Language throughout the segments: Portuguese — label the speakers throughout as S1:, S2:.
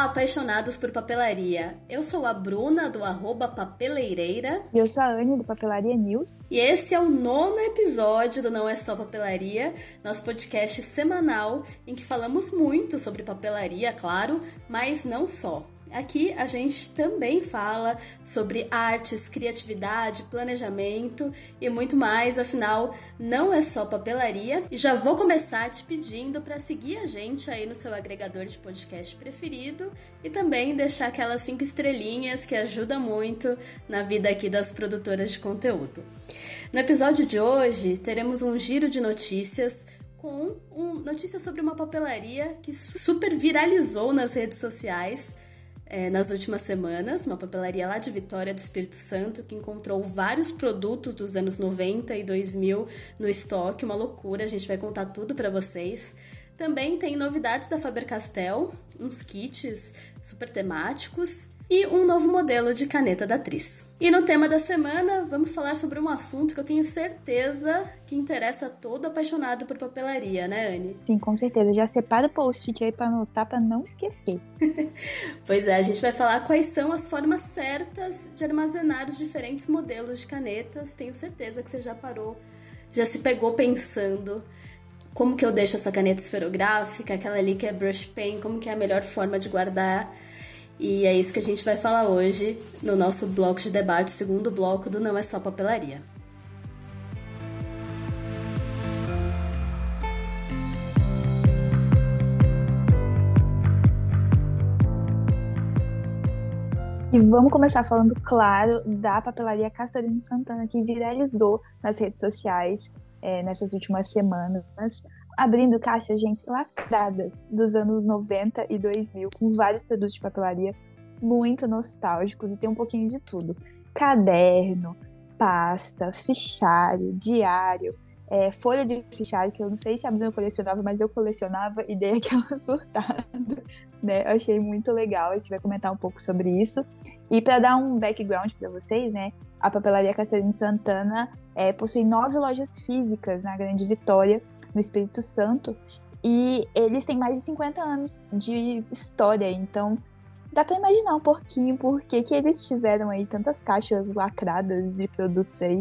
S1: Olá, apaixonados por papelaria. Eu sou a Bruna, do arroba Papeleireira.
S2: E eu sou a Anne, do Papelaria News.
S1: E esse é o nono episódio do Não É Só Papelaria, nosso podcast semanal em que falamos muito sobre papelaria, claro, mas não só. Aqui a gente também fala sobre artes, criatividade, planejamento e muito mais, afinal, não é só papelaria. E já vou começar te pedindo para seguir a gente aí no seu agregador de podcast preferido e também deixar aquelas cinco estrelinhas que ajuda muito na vida aqui das produtoras de conteúdo. No episódio de hoje, teremos um giro de notícias com um, notícia sobre uma papelaria que super viralizou nas redes sociais é, nas últimas semanas, uma papelaria lá de Vitória do Espírito Santo, que encontrou vários produtos dos anos 90 e 2000 no estoque, uma loucura, a gente vai contar tudo para vocês. Também tem novidades da Faber-Castell, uns kits super temáticos e um novo modelo de caneta da atriz. E no tema da semana, vamos falar sobre um assunto que eu tenho certeza que interessa a todo apaixonado por papelaria, né, Anne?
S2: Sim, com certeza. Já separa o post-it aí para anotar para não esquecer.
S1: pois é, a gente vai falar quais são as formas certas de armazenar os diferentes modelos de canetas. Tenho certeza que você já parou, já se pegou pensando como que eu deixo essa caneta esferográfica, aquela ali que é brush pen, como que é a melhor forma de guardar e é isso que a gente vai falar hoje no nosso bloco de debate, segundo bloco do Não é Só Papelaria.
S2: E vamos começar falando, claro, da papelaria Castorino Santana, que viralizou nas redes sociais é, nessas últimas semanas abrindo caixas, gente, lacradas dos anos 90 e 2000, com vários produtos de papelaria muito nostálgicos e tem um pouquinho de tudo. Caderno, pasta, fichário, diário, é, folha de fichário, que eu não sei se a Bruna colecionava, mas eu colecionava e dei aquela surtada, né? Eu achei muito legal, a gente vai comentar um pouco sobre isso. E para dar um background para vocês, né? A Papelaria Castelino Santana é, possui nove lojas físicas na Grande Vitória, no Espírito Santo. E eles têm mais de 50 anos de história, então dá para imaginar um pouquinho por que, que eles tiveram aí tantas caixas lacradas de produtos aí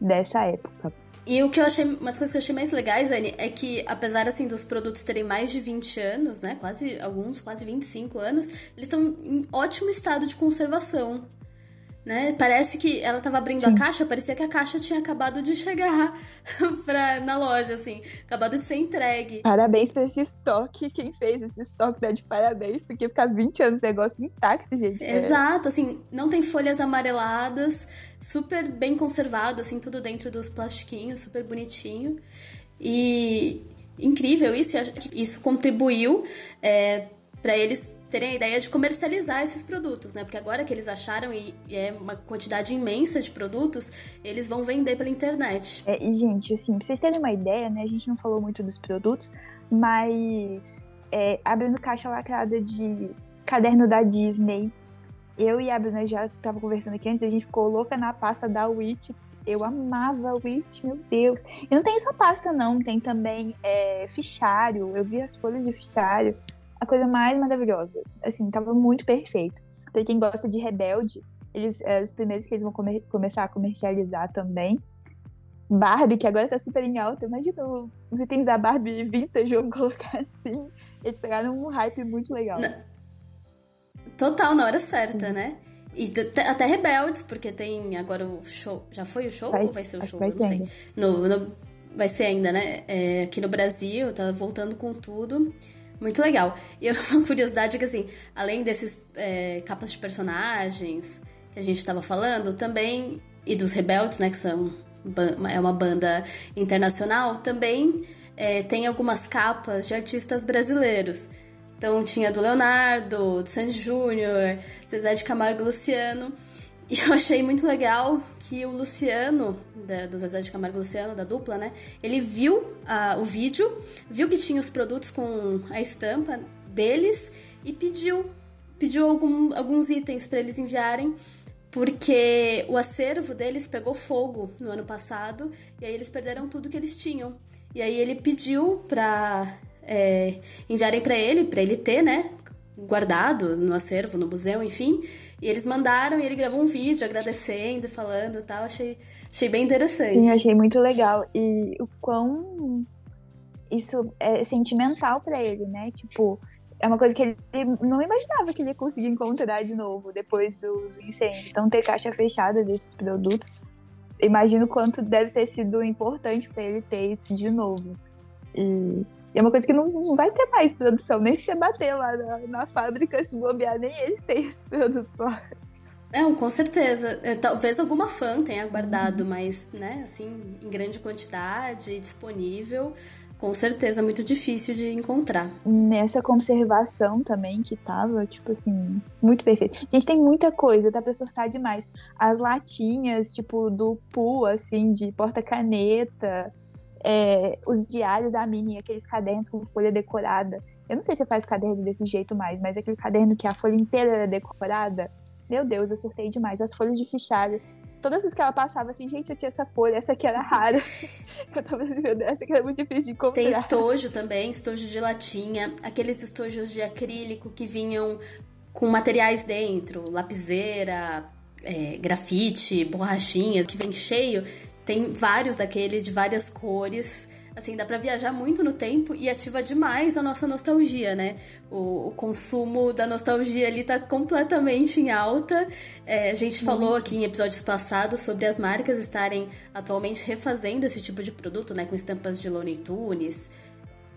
S2: dessa época.
S1: E o que eu achei, uma das coisas que eu achei mais legais, Anne, é que apesar assim dos produtos terem mais de 20 anos, né, quase alguns, quase 25 anos, eles estão em ótimo estado de conservação né? Parece que ela tava abrindo Sim. a caixa, parecia que a caixa tinha acabado de chegar pra, na loja, assim, acabado de ser entregue.
S2: Parabéns pra esse estoque, quem fez esse estoque dá de parabéns, porque ficar 20 anos o negócio intacto, gente.
S1: É Exato, é... assim, não tem folhas amareladas, super bem conservado, assim, tudo dentro dos plastiquinhos, super bonitinho. E incrível isso, isso contribuiu é, para eles terem a ideia de comercializar esses produtos, né? Porque agora que eles acharam e, é uma quantidade imensa de produtos, eles vão vender pela internet.
S2: É, e gente, assim, pra vocês terem uma ideia, né? A gente não falou muito dos produtos, mas é, abrindo caixa lacrada de caderno da Disney, eu e a Bruna já tava conversando aqui antes, a gente ficou louca na pasta da Witch. Eu amava a Witch, meu Deus. E não tem só pasta, não, tem também é, fichário. Eu vi as folhas de fichários a coisa mais maravilhosa. Assim, tava muito perfeito. Pra quem gosta de Rebelde, eles é os primeiros que eles vão comer, começar a comercializar também. Barbie, que agora tá super em alta. Imagina os itens da Barbie vintage, vamos colocar assim. Eles pegaram um hype muito legal.
S1: Total, na hora certa, né? E até Rebeldes, porque tem agora o show. Já foi o show
S2: vai,
S1: ou vai ser o show?
S2: Vai ser
S1: não
S2: sei.
S1: No, no, vai ser ainda, né? É, aqui no Brasil, tá voltando com tudo. Muito legal. E uma curiosidade é que, assim, além desses é, capas de personagens que a gente estava falando, também, e dos Rebeldes, né, que são é uma banda internacional, também é, tem algumas capas de artistas brasileiros. Então tinha do Leonardo, do Sandy Júnior, Zezé de Camargo Luciano. E eu achei muito legal que o Luciano, da, do Zezé de Camargo Luciano, da dupla, né? Ele viu uh, o vídeo, viu que tinha os produtos com a estampa deles e pediu, pediu algum, alguns itens para eles enviarem, porque o acervo deles pegou fogo no ano passado e aí eles perderam tudo que eles tinham. E aí ele pediu para é, enviarem para ele, para ele ter, né? guardado no acervo, no museu, enfim. E eles mandaram e ele gravou um vídeo agradecendo, falando tal. Achei, achei bem interessante.
S2: Sim, achei muito legal. E o quão isso é sentimental para ele, né? Tipo, é uma coisa que ele não imaginava que ele ia conseguir encontrar de novo depois do incêndio. Então, ter caixa fechada desses produtos, imagino quanto deve ter sido importante para ele ter isso de novo. E é uma coisa que não, não, vai ter mais produção, nem se você bater lá na, na fábrica, se bobear, nem eles têm esses produtos lá.
S1: Não, com certeza. É, talvez alguma fã tenha guardado, mas, né, assim, em grande quantidade, disponível, com certeza muito difícil de encontrar.
S2: Nessa conservação também que tava, tipo assim, muito perfeito. Gente, tem muita coisa, dá pra sortar demais. As latinhas, tipo, do Poo, assim, de porta-caneta, é, os diários da Minnie, aqueles cadernos com folha decorada. Eu não sei se faz caderno desse jeito mais, mas aquele caderno que a folha inteira era decorada. Meu Deus, eu surtei demais. As folhas de fichário todas as que ela passava assim, gente, eu tinha essa folha, essa aqui era rara. eu tava meu essa aqui era muito difícil de encontrar.
S1: Tem estojo também, estojo de latinha, aqueles estojos de acrílico que vinham com materiais dentro, lapiseira, é, grafite, borrachinhas, que vem cheio. Tem vários daquele de várias cores. Assim, dá para viajar muito no tempo e ativa demais a nossa nostalgia, né? O, o consumo da nostalgia ali tá completamente em alta. É, a gente falou aqui em episódios passados sobre as marcas estarem atualmente refazendo esse tipo de produto, né? Com estampas de Looney Tunes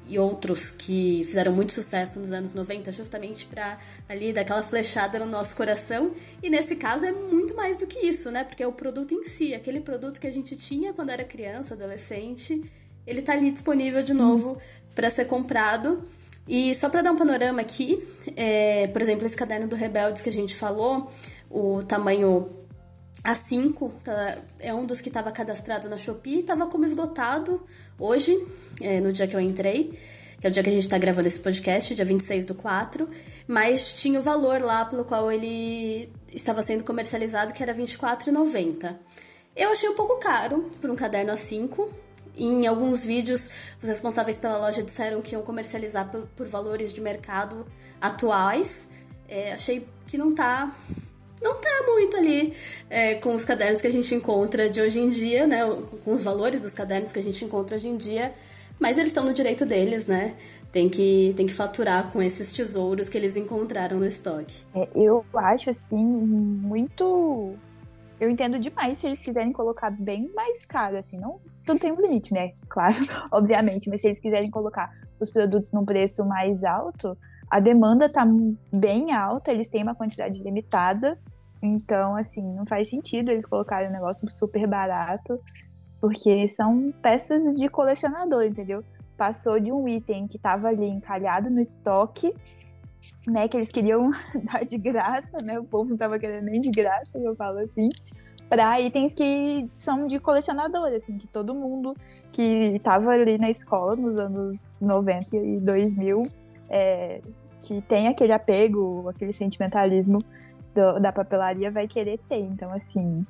S1: e outros que fizeram muito sucesso nos anos 90, justamente para ali dar aquela flechada no nosso coração. E nesse caso é muito mais do que isso, né? Porque é o produto em si, aquele produto que a gente tinha quando era criança, adolescente ele tá ali disponível de novo para ser comprado. E só para dar um panorama aqui, é, por exemplo, esse caderno do Rebeldes que a gente falou, o tamanho A5 tá, é um dos que estava cadastrado na Shopee e estava como esgotado hoje, é, no dia que eu entrei, que é o dia que a gente está gravando esse podcast, dia 26 do 4, mas tinha o valor lá pelo qual ele estava sendo comercializado, que era R$24,90. Eu achei um pouco caro por um caderno A5, em alguns vídeos, os responsáveis pela loja disseram que iam comercializar por, por valores de mercado atuais. É, achei que não tá não tá muito ali é, com os cadernos que a gente encontra de hoje em dia, né? Com os valores dos cadernos que a gente encontra hoje em dia. Mas eles estão no direito deles, né? Tem que, tem que faturar com esses tesouros que eles encontraram no estoque.
S2: É, eu acho, assim, muito eu entendo demais se eles quiserem colocar bem mais caro, assim, não tudo tem um limite, né? Claro, obviamente, mas se eles quiserem colocar os produtos num preço mais alto, a demanda tá bem alta, eles têm uma quantidade limitada, então, assim, não faz sentido eles colocarem um negócio super barato, porque são peças de colecionador, entendeu? Passou de um item que tava ali encalhado no estoque né, que eles queriam dar de graça, né? O povo não tava querendo nem de graça, eu falo assim, para itens que são de colecionador, assim, que todo mundo que estava ali na escola nos anos 90 e 2000, é, que tem aquele apego, aquele sentimentalismo do, da papelaria vai querer ter. Então, assim,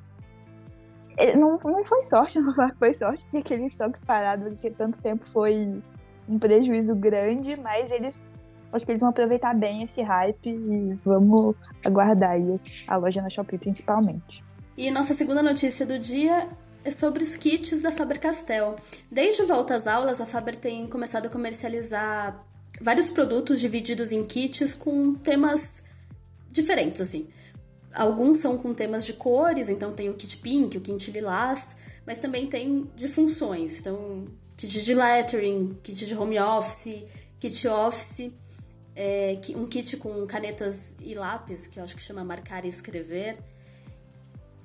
S2: não, não foi sorte, não foi sorte, porque aquele estoque parado porque tanto tempo foi um prejuízo grande, mas eles Acho que eles vão aproveitar bem esse hype e vamos aguardar aí a loja na Shopee principalmente.
S1: E nossa segunda notícia do dia é sobre os kits da Faber-Castell. Desde volta às aulas, a Faber tem começado a comercializar vários produtos divididos em kits com temas diferentes, assim. Alguns são com temas de cores, então tem o kit pink, o kit lilás, mas também tem de funções. Então, kit de lettering, kit de home office, kit office é, um kit com canetas e lápis, que eu acho que chama Marcar e Escrever.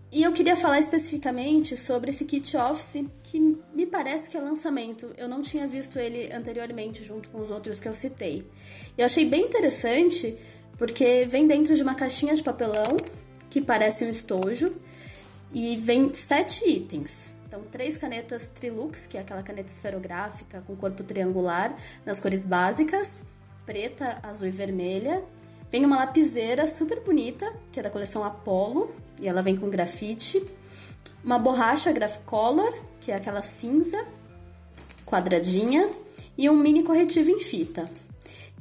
S1: E eu queria falar especificamente sobre esse kit Office, que me parece que é lançamento. Eu não tinha visto ele anteriormente junto com os outros que eu citei. Eu achei bem interessante porque vem dentro de uma caixinha de papelão que parece um estojo e vem sete itens. Então, três canetas Trilux, que é aquela caneta esferográfica com corpo triangular, nas cores básicas preta, azul e vermelha. Vem uma lapiseira super bonita, que é da coleção Apollo, e ela vem com grafite. Uma borracha Graphcolor, que é aquela cinza, quadradinha. E um mini corretivo em fita.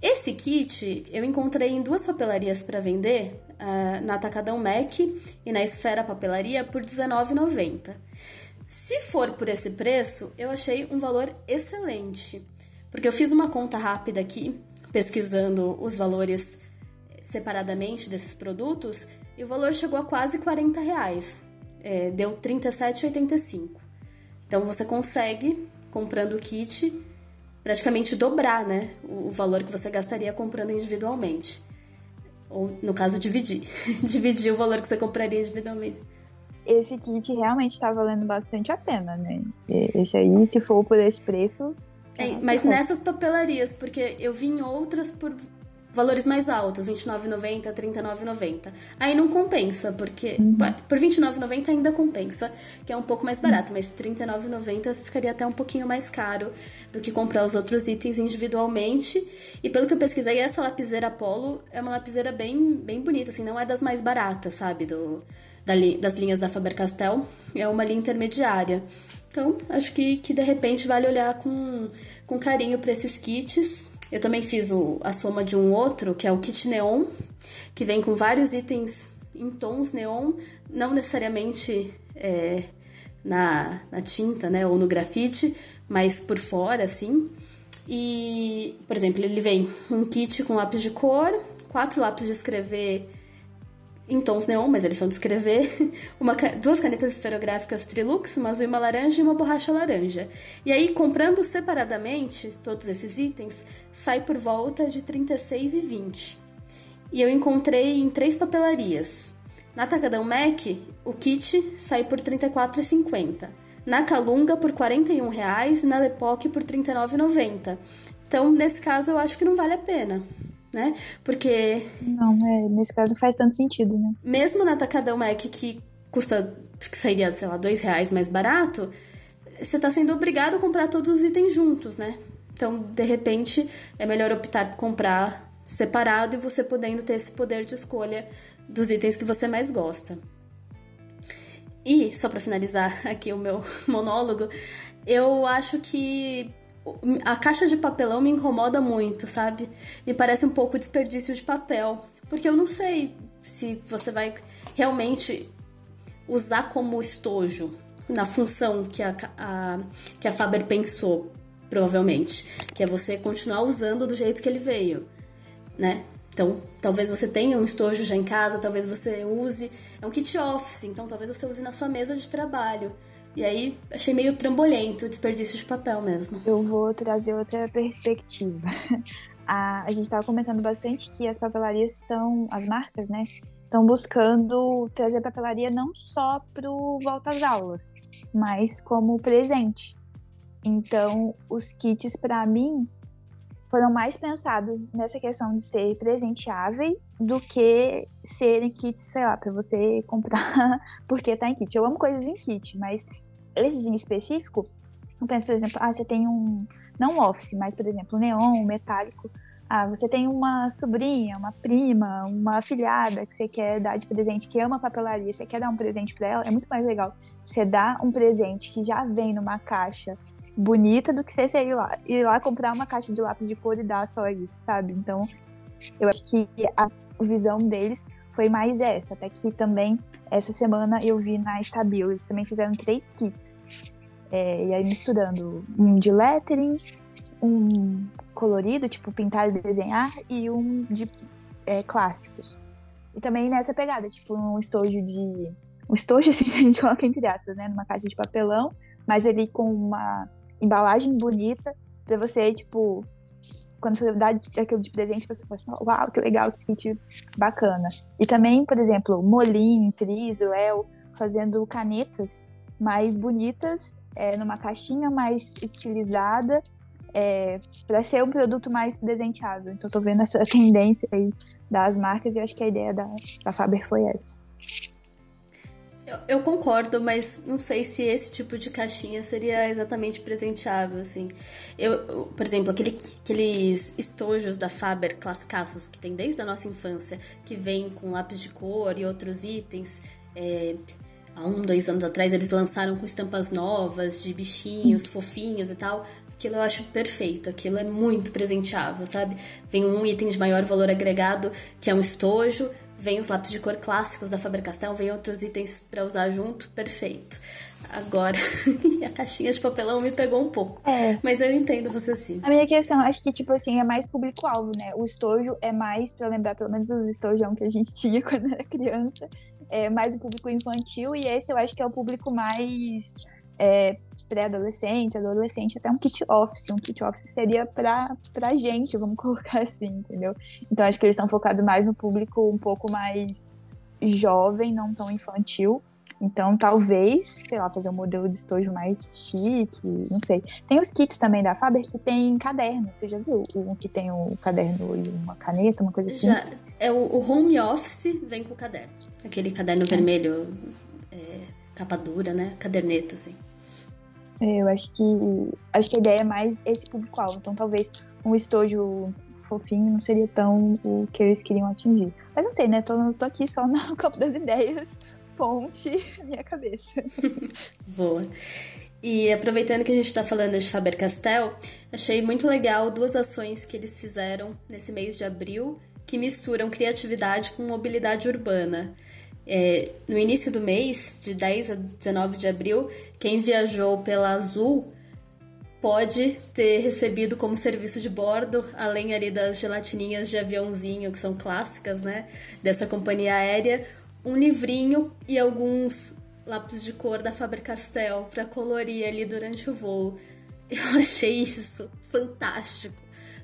S1: Esse kit eu encontrei em duas papelarias para vender, uh, na Atacadão Mac e na Esfera Papelaria, por R$19,90. Se for por esse preço, eu achei um valor excelente, porque eu fiz uma conta rápida aqui, pesquisando os valores separadamente desses produtos, e o valor chegou a quase 40 reais. É, deu R$ 37,85. Então você consegue, comprando o kit, praticamente dobrar né, o valor que você gastaria comprando individualmente. Ou, no caso, dividir. dividir o valor que você compraria individualmente
S2: esse kit realmente está valendo bastante a pena, né? Esse aí, se for por esse preço.
S1: É, mas nessas papelarias, porque eu vi em outras por valores mais altos, R$29,90, R$39,90. Aí não compensa, porque uhum. por R$29,90 ainda compensa, que é um pouco mais barato, mas R$39,90 ficaria até um pouquinho mais caro do que comprar os outros itens individualmente. E pelo que eu pesquisei, essa lapiseira Apollo é uma lapiseira bem, bem bonita, assim, não é das mais baratas, sabe? Do, das linhas da Faber-Castell, é uma linha intermediária. Então, acho que, que de repente vale olhar com, com carinho para esses kits. Eu também fiz o, a soma de um outro, que é o kit neon, que vem com vários itens em tons neon, não necessariamente é, na, na tinta, né, ou no grafite, mas por fora, assim. E, por exemplo, ele vem um kit com lápis de cor, quatro lápis de escrever em tons neon, mas eles são de escrever, uma, duas canetas esferográficas Trilux, uma azul e uma laranja e uma borracha laranja. E aí, comprando separadamente todos esses itens, sai por volta de R$ 36,20. E eu encontrei em três papelarias. Na Tacadão Mac, o kit sai por R$ 34,50. Na Calunga por R$ 41,00 e na Lepoc por R$ 39,90. Então, nesse caso, eu acho que não vale a pena né? Porque.
S2: Não, é, nesse caso faz tanto sentido, né?
S1: Mesmo na Atacadão Mac, que custa, que sairia, sei lá, dois reais mais barato, você tá sendo obrigado a comprar todos os itens juntos, né? Então, de repente, é melhor optar por comprar separado e você podendo ter esse poder de escolha dos itens que você mais gosta. E, só para finalizar aqui o meu monólogo, eu acho que a caixa de papelão me incomoda muito, sabe? Me parece um pouco desperdício de papel. Porque eu não sei se você vai realmente usar como estojo na função que a, a, que a Faber pensou, provavelmente. Que é você continuar usando do jeito que ele veio, né? Então, talvez você tenha um estojo já em casa, talvez você use. É um kit office, então talvez você use na sua mesa de trabalho. E aí achei meio trambolhento, desperdício de papel mesmo.
S2: Eu vou trazer outra perspectiva. A, a gente estava comentando bastante que as papelarias estão, as marcas, né, estão buscando trazer papelaria não só para o volta às aulas, mas como presente. Então, os kits, para mim, foram mais pensados nessa questão de ser presenteáveis do que serem kits, sei lá, para você comprar porque tá em kit. Eu amo coisas em kit, mas esses em específico, eu penso, por exemplo, ah, você tem um, não office, mas, por exemplo, neon, metálico. Ah, você tem uma sobrinha, uma prima, uma afilhada que você quer dar de presente, que ama papelaria, você quer dar um presente para ela, é muito mais legal você dar um presente que já vem numa caixa bonita do que você ir lá, ir lá comprar uma caixa de lápis de cor e dar só isso, sabe? Então, eu acho que a visão deles foi mais essa. Até que também, essa semana, eu vi na Stabil, eles também fizeram três kits. É, e aí misturando um de lettering, um colorido, tipo pintar e desenhar, e um de é, clássicos. E também nessa pegada, tipo um estojo de. Um estojo, assim, a gente coloca entre aspas, né? Numa caixa de papelão, mas ali com uma embalagem bonita, pra você, tipo, quando você dá aquele de presente, você fala assim, uau, que legal, que sentido bacana. E também, por exemplo, Molim, Tris, El, fazendo canetas mais bonitas, é, numa caixinha mais estilizada, é, para ser um produto mais presenteável. Então, estou vendo essa tendência aí das marcas e acho que a ideia da, da Faber foi essa.
S1: Eu, concordo, mas não sei se esse tipo de caixinha seria exatamente presenteável, assim. Eu, eu, por exemplo, aquele, aqueles estojos da Faber classicaços que tem desde a nossa infância, que vem com lápis de cor e outros itens. É, há um, dois anos atrás eles lançaram com estampas novas de bichinhos, fofinhos e tal. Aquilo eu acho perfeito, aquilo é muito presenteável, sabe? Vem um item de maior valor agregado, que é um estojo, vem os lápis de cor clássicos da Faber-Castell, vem outros itens para usar junto, perfeito. Agora, a caixinha de papelão me pegou um pouco. É. Mas eu entendo você assim.
S2: A minha questão, acho que, tipo assim, é mais público-alvo, né? O estojo é mais, pra lembrar pelo menos os estojão que a gente tinha quando era criança, é mais o público infantil, e esse eu acho que é o público mais é, pré-adolescente, adolescente, até um kit office. Um kit office seria pra, pra gente, vamos colocar assim, entendeu? Então acho que eles estão focados mais no público um pouco mais jovem, não tão infantil. Então, talvez, sei lá, fazer um modelo de estojo mais chique, não sei. Tem os kits também da Faber que tem caderno. Você já viu um que tem o um caderno e uma caneta, uma coisa assim?
S1: Já. É o, o home office vem com o caderno. Aquele caderno é. vermelho, é, capa dura, né? Caderneta, assim.
S2: Eu acho que acho que a ideia é mais esse público-alvo. Então, talvez um estojo fofinho não seria tão o que eles queriam atingir. Mas não sei, né? Tô, tô aqui só no campo das ideias fonte minha cabeça.
S1: Boa. E aproveitando que a gente está falando de Faber-Castell, achei muito legal duas ações que eles fizeram nesse mês de abril que misturam criatividade com mobilidade urbana. É, no início do mês, de 10 a 19 de abril, quem viajou pela Azul pode ter recebido como serviço de bordo, além ali das gelatininhas de aviãozinho, que são clássicas, né, dessa companhia aérea, um livrinho e alguns lápis de cor da Faber-Castell para colorir ali durante o voo. Eu achei isso fantástico.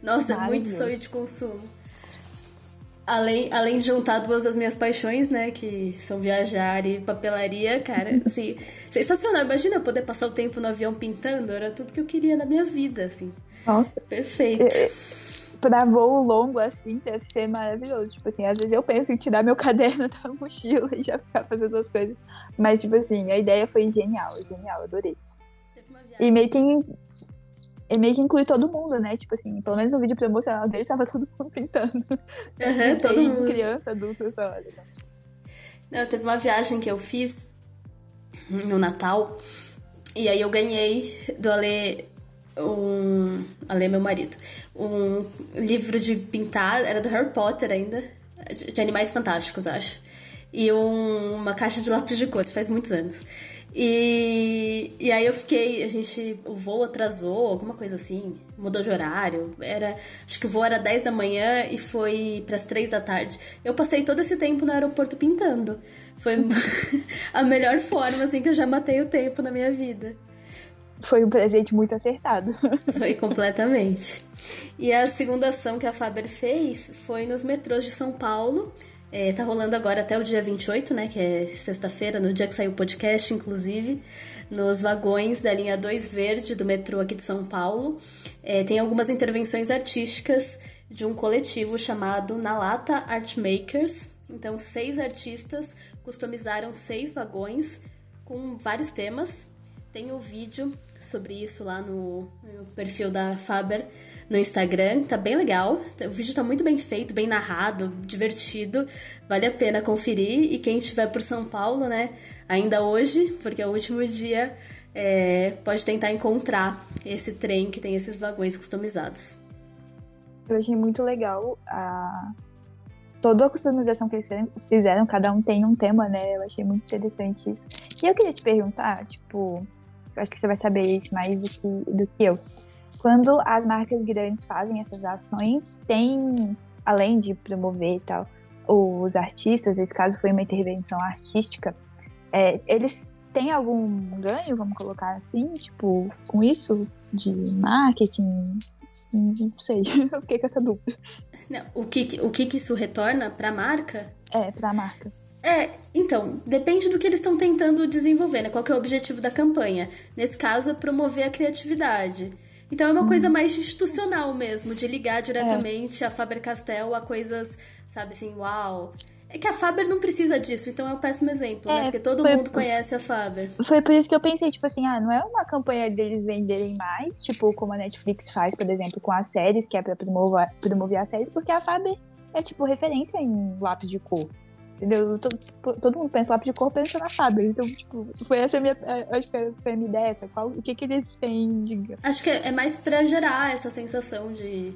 S1: Nossa, é muito sonho de consumo. Além, além de juntar duas das minhas paixões, né? Que são viajar e papelaria, cara, assim, sensacional. Imagina eu poder passar o tempo no avião pintando, era tudo que eu queria na minha vida, assim.
S2: Nossa.
S1: Perfeito.
S2: É, pra voo longo assim, deve ser maravilhoso. Tipo assim, às vezes eu penso em tirar meu caderno da mochila e já ficar fazendo as coisas. Mas, tipo assim, a ideia foi genial, genial, adorei. E meio que, e meio que inclui todo mundo, né? Tipo assim, pelo menos no vídeo promocional dele tava todo mundo pintando.
S1: Uhum, todo mundo.
S2: criança, adulto, essa hora.
S1: Não, teve uma viagem que eu fiz no Natal. E aí eu ganhei do Ale um. Ale, meu marido. Um livro de pintar, era do Harry Potter ainda, de, de animais fantásticos, acho. E um, uma caixa de lápis de cor, faz muitos anos. E, e aí eu fiquei, a gente, o voo atrasou, alguma coisa assim, mudou de horário. Era, acho que o voo era 10 da manhã e foi para as 3 da tarde. Eu passei todo esse tempo no aeroporto pintando. Foi a melhor forma assim que eu já matei o tempo na minha vida
S2: foi um presente muito acertado.
S1: Foi completamente. E a segunda ação que a Faber fez foi nos metrôs de São Paulo. É, tá rolando agora até o dia 28, né? Que é sexta-feira, no dia que saiu o podcast, inclusive. Nos vagões da linha 2 Verde do metrô aqui de São Paulo. É, tem algumas intervenções artísticas de um coletivo chamado Na Lata Art Makers. Então, seis artistas customizaram seis vagões com vários temas. Tem o um vídeo sobre isso lá no, no, perfil da Faber no Instagram, tá bem legal. O vídeo tá muito bem feito, bem narrado, divertido, vale a pena conferir. E quem estiver por São Paulo, né, ainda hoje, porque é o último dia, é, pode tentar encontrar esse trem que tem esses vagões customizados.
S2: Eu achei muito legal a toda a customização que eles fizeram, cada um tem um tema, né? Eu achei muito interessante isso. E eu queria te perguntar, tipo, acho que você vai saber isso mais do que, do que eu. Quando as marcas grandes fazem essas ações, tem, além de promover e tal, os artistas, esse caso foi uma intervenção artística, é, eles têm algum ganho, vamos colocar assim, tipo, com isso, de marketing? Não sei, eu fiquei com essa dúvida.
S1: Não, o que, o que, que isso retorna para a marca?
S2: É, para a marca.
S1: É, então, depende do que eles estão tentando desenvolver, né? Qual é o objetivo da campanha? Nesse caso, é promover a criatividade. Então é uma hum. coisa mais institucional mesmo, de ligar diretamente é. a Faber-Castell a coisas, sabe assim, uau. É que a Faber não precisa disso, então é um péssimo exemplo, né? é, né? Porque todo mundo por... conhece a Faber.
S2: Foi por isso que eu pensei, tipo assim, ah, não é uma campanha deles venderem mais, tipo, como a Netflix faz, por exemplo, com as séries, que é pra promover, promover as séries, porque a Faber é, tipo, referência em lápis de cor. Entendeu? Todo, tipo, todo mundo pensa lápis de cor, pensa na fábrica. Então, tipo, foi essa a minha, acho que essa foi a minha ideia, qual, o que que eles têm de...
S1: Acho que é mais pra gerar essa sensação de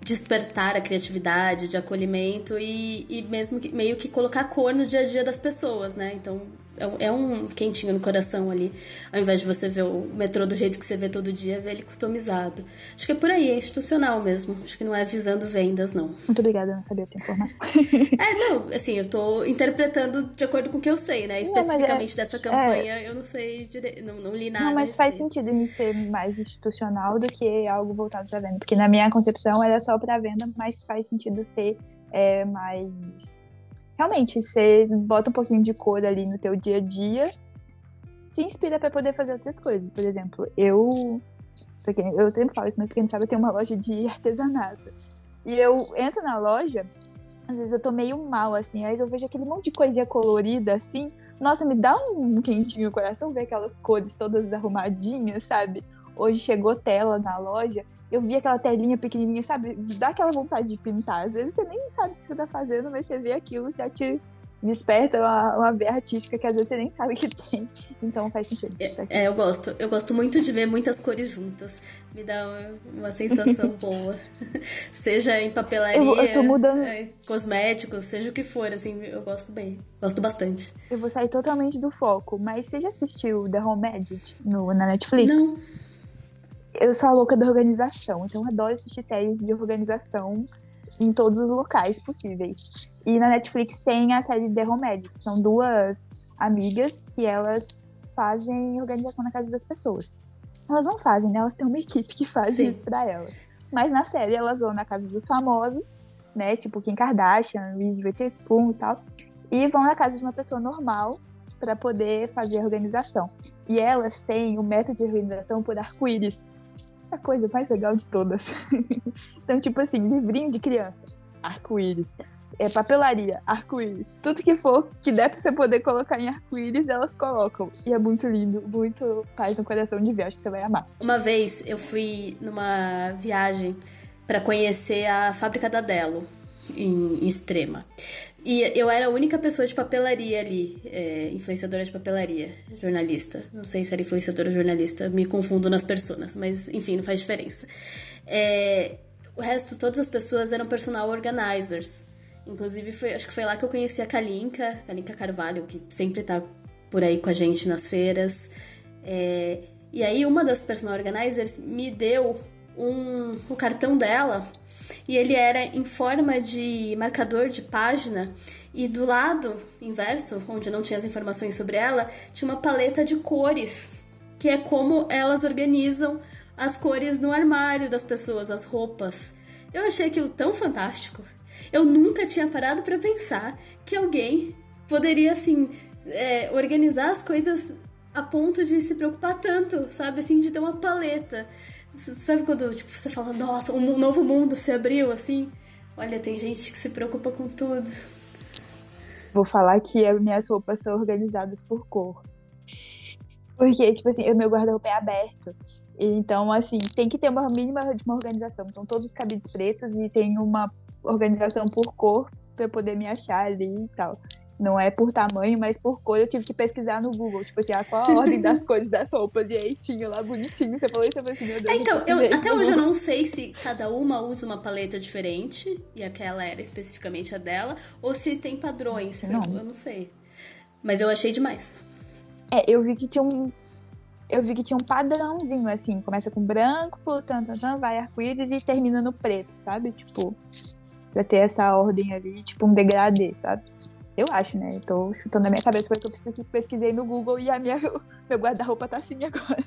S1: despertar a criatividade, de acolhimento e, e mesmo que, meio que colocar cor no dia a dia das pessoas, né? Então é, é um quentinho no coração ali, ao invés de você ver o metrô do jeito que você vê todo dia, ver ele customizado. Acho que é por aí, é institucional mesmo. Acho que não é visando vendas, não.
S2: Muito obrigada, eu não sabia dessa informação.
S1: é, não, assim, eu tô interpretando de acordo com o que eu sei, né? Especificamente não, é, dessa campanha, é, eu não sei direito, não, não li nada.
S2: Não, mas faz sentido em ser mais institucional do que algo voltado para venda. Porque na minha concepção era só para venda, mas faz sentido ser é, mais realmente, você bota um pouquinho de cor ali no teu dia a dia, te inspira para poder fazer outras coisas. Por exemplo, eu. Eu sempre falo isso, mas quem sabe eu tenho uma loja de artesanato. E eu entro na loja, às vezes eu tô meio mal, assim, aí eu vejo aquele monte de coisinha colorida, assim. Nossa, me dá um quentinho no coração ver aquelas cores todas arrumadinhas, sabe? Hoje chegou tela na loja, eu vi aquela telinha pequenininha, sabe? Dá aquela vontade de pintar. Às vezes você nem sabe o que você tá fazendo, mas você vê aquilo, já te desperta uma, uma veia artística que às vezes você nem sabe que tem. Então faz sentido.
S1: É, é, eu gosto. Eu gosto muito de ver muitas cores juntas. Me dá uma, uma sensação boa. seja em papelaria,
S2: eu, eu tô mudando.
S1: É, cosméticos, seja o que for, assim, eu gosto bem. Gosto bastante.
S2: Eu vou sair totalmente do foco, mas você já assistiu The Home Edit no, na Netflix?
S1: Não
S2: eu sou a louca da organização, então eu adoro assistir séries de organização em todos os locais possíveis. E na Netflix tem a série The Home que são duas amigas que elas fazem organização na casa das pessoas. Elas não fazem, né? Elas têm uma equipe que faz Sim. isso pra elas. Mas na série elas vão na casa dos famosos, né? Tipo Kim Kardashian, Reese Witherspoon e tal. E vão na casa de uma pessoa normal para poder fazer a organização. E elas têm o método de organização por arco-íris a coisa mais legal de todas. então, tipo assim, livrinho de criança, arco-íris. É, papelaria, arco-íris. Tudo que for que der pra você poder colocar em arco-íris, elas colocam. E é muito lindo, muito paz no coração de ver. Acho que você vai amar.
S1: Uma vez eu fui numa viagem para conhecer a fábrica da Delo, em Extrema. E eu era a única pessoa de papelaria ali, é, influenciadora de papelaria, jornalista. Não sei se era influenciadora ou jornalista, me confundo nas personas, mas enfim, não faz diferença. É, o resto, todas as pessoas eram personal organizers. Inclusive, foi, acho que foi lá que eu conheci a Kalinka, Kalinka Carvalho, que sempre tá por aí com a gente nas feiras. É, e aí, uma das personal organizers me deu um, o cartão dela e ele era em forma de marcador de página e do lado inverso, onde não tinha as informações sobre ela, tinha uma paleta de cores, que é como elas organizam as cores no armário das pessoas, as roupas. Eu achei aquilo tão fantástico. Eu nunca tinha parado para pensar que alguém poderia assim é, organizar as coisas a ponto de se preocupar tanto, sabe? Assim, de ter uma paleta. Sabe quando tipo, você fala, nossa, um novo mundo se abriu assim? Olha, tem gente que se preocupa com tudo.
S2: Vou falar que as minhas roupas são organizadas por cor. Porque, tipo assim, o meu guarda-roupa é aberto. Então, assim, tem que ter uma mínima de uma organização. Então, todos os cabides pretos e tem uma organização por cor para poder me achar ali e tal. Não é por tamanho, mas por cor. Eu tive que pesquisar no Google, tipo assim, qual a ordem das cores das roupas. E aí tinha lá bonitinho. Você falou isso, eu falei assim, meu Deus.
S1: É, então, eu, até hoje eu não sei se cada uma usa uma paleta diferente, e aquela era especificamente a dela, ou se tem padrões. Não. Eu, eu não sei. Mas eu achei demais.
S2: É, eu vi que tinha um. Eu vi que tinha um padrãozinho, assim, começa com branco, tan, tan, tan, vai arco-íris e termina no preto, sabe? Tipo, pra ter essa ordem ali, tipo um degradê, sabe? Eu acho, né? Eu tô chutando na minha cabeça porque eu pesquisei no Google e a minha, meu guarda-roupa tá assim agora.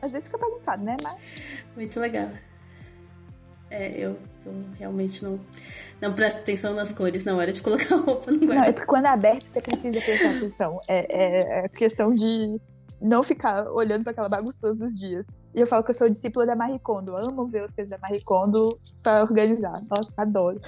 S2: Às vezes fica bagunçado, né? Mas.
S1: Muito legal. É, eu, eu realmente não, não presto atenção nas cores na hora de colocar a roupa no guarda-roupa.
S2: Não, é porque quando é aberto você precisa prestar atenção. É, é, é questão de não ficar olhando para aquela bagunça todos os dias. E eu falo que eu sou discípula da Marie Kondo. Amo ver os coisas da Marie Kondo para organizar. Nossa, adoro.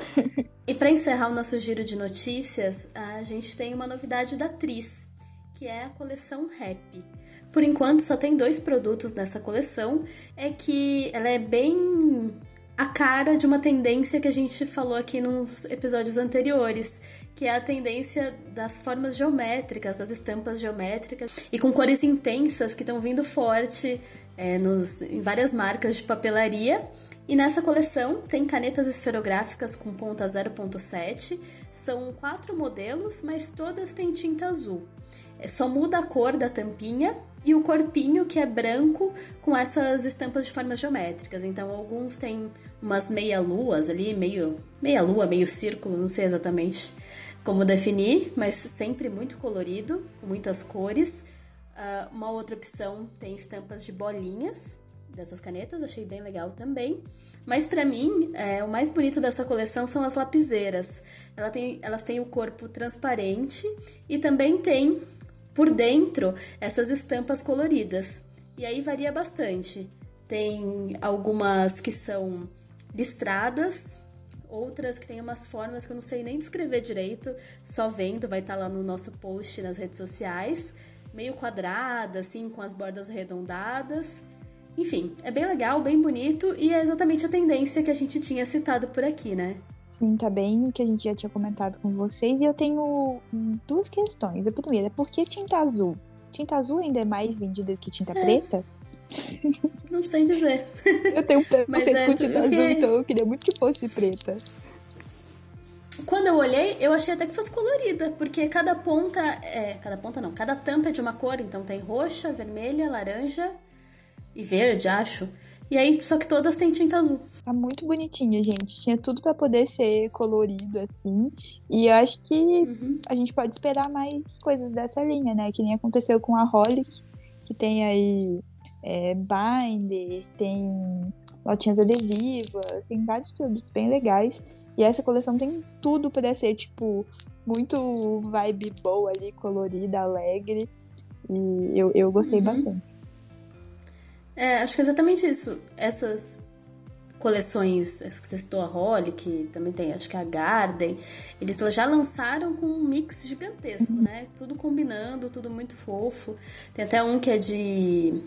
S1: e para encerrar o nosso giro de notícias, a gente tem uma novidade da Tris, que é a coleção Rap. Por enquanto só tem dois produtos nessa coleção, é que ela é bem a cara de uma tendência que a gente falou aqui nos episódios anteriores, que é a tendência das formas geométricas, das estampas geométricas e com cores intensas que estão vindo forte é, nos, em várias marcas de papelaria. E nessa coleção tem canetas esferográficas com ponta 0.7, são quatro modelos, mas todas têm tinta azul. É, só muda a cor da tampinha e o corpinho que é branco com essas estampas de formas geométricas. Então alguns têm umas meia luas ali, meio meia lua, meio círculo, não sei exatamente como definir, mas sempre muito colorido, com muitas cores. Uh, uma outra opção tem estampas de bolinhas dessas canetas, achei bem legal também. Mas para mim, é, o mais bonito dessa coleção são as lapiseiras. Ela tem, elas têm o corpo transparente e também tem por dentro essas estampas coloridas. E aí varia bastante. Tem algumas que são listradas, outras que têm umas formas que eu não sei nem descrever direito, só vendo, vai estar tá lá no nosso post nas redes sociais, meio quadrada, assim, com as bordas arredondadas. Enfim, é bem legal, bem bonito e é exatamente a tendência que a gente tinha citado por aqui, né?
S2: Tá bem o que a gente já tinha comentado com vocês. E eu tenho duas questões. A primeira, é por que tinta azul? Tinta azul ainda é mais vendida que tinta é. preta?
S1: Não sei dizer.
S2: Eu tenho um preconceito é, com tinta azul, então eu queria muito que fosse preta.
S1: Quando eu olhei, eu achei até que fosse colorida, porque cada ponta é. Cada ponta não, cada tampa é de uma cor, então tem roxa, vermelha, laranja e verde, acho. E aí, só que todas têm tinta azul.
S2: Tá muito bonitinha, gente. Tinha tudo para poder ser colorido assim. E eu acho que uhum. a gente pode esperar mais coisas dessa linha, né? Que nem aconteceu com a Holic, que tem aí é, binder, tem notinhas adesivas, tem vários produtos bem legais. E essa coleção tem tudo para ser, tipo, muito vibe boa ali, colorida, alegre. E eu, eu gostei uhum. bastante.
S1: É, acho que é exatamente isso. Essas coleções, essa que você citou, a Holly, que também tem, acho que a Garden, eles já lançaram com um mix gigantesco, uhum. né? Tudo combinando, tudo muito fofo. Tem até um que é de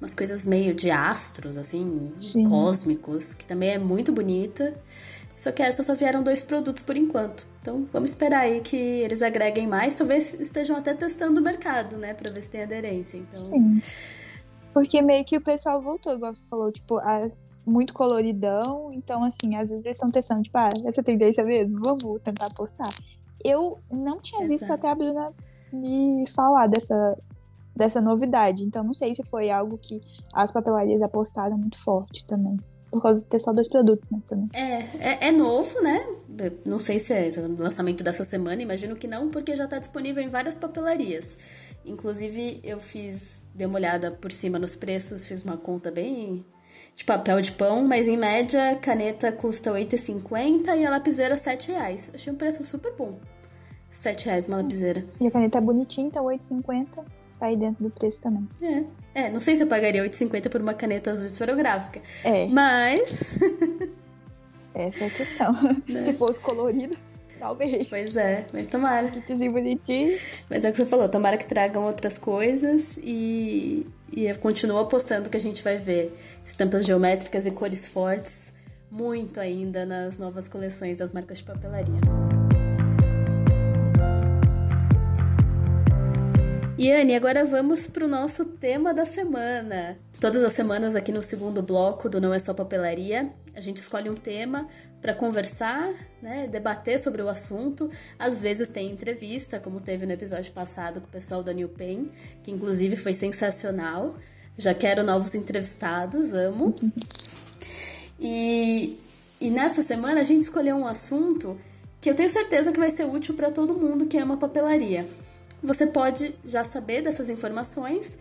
S1: umas coisas meio de astros, assim, Sim. cósmicos, que também é muito bonita. Só que essas só vieram dois produtos por enquanto. Então vamos esperar aí que eles agreguem mais. Talvez estejam até testando o mercado, né? Pra ver se tem aderência. Então.
S2: Sim. Porque meio que o pessoal voltou, igual você falou, tipo, a, muito coloridão. Então, assim, às vezes eles estão testando, tipo, ah, essa tendência mesmo, vamos tentar postar. Eu não tinha Exato. visto até a Bruna me falar dessa, dessa novidade. Então, não sei se foi algo que as papelarias apostaram muito forte também. Por causa de ter só dois produtos, né? Também.
S1: É, é, é novo, né? Não sei se é lançamento dessa semana, imagino que não, porque já está disponível em várias papelarias. Inclusive, eu fiz, dei uma olhada por cima nos preços, fiz uma conta bem de papel de pão, mas em média, caneta custa R$ 8,50 e a lapiseira R$ 7,00. Achei um preço super bom. R$ 7,00 uma lapiseira.
S2: E a caneta é bonitinha, então R$ 8,50 tá aí dentro do preço também.
S1: É. É, não sei se eu pagaria R$ 8,50 por uma caneta azul esferográfica.
S2: É.
S1: Mas.
S2: Essa é a questão. Né? Se fosse colorida. Talvez.
S1: Pois é, mas tomara.
S2: Kitzinho bonitinho.
S1: Mas é o que você falou, tomara que tragam outras coisas e, e eu continuo apostando que a gente vai ver estampas geométricas e cores fortes muito ainda nas novas coleções das marcas de papelaria. E Anne, agora vamos para o nosso tema da semana. Todas as semanas, aqui no segundo bloco do Não é Só Papelaria, a gente escolhe um tema para conversar, né, debater sobre o assunto. Às vezes tem entrevista, como teve no episódio passado com o pessoal da New Pen, que inclusive foi sensacional. Já quero novos entrevistados, amo. E, e nessa semana a gente escolheu um assunto que eu tenho certeza que vai ser útil para todo mundo que ama papelaria você pode já saber dessas informações,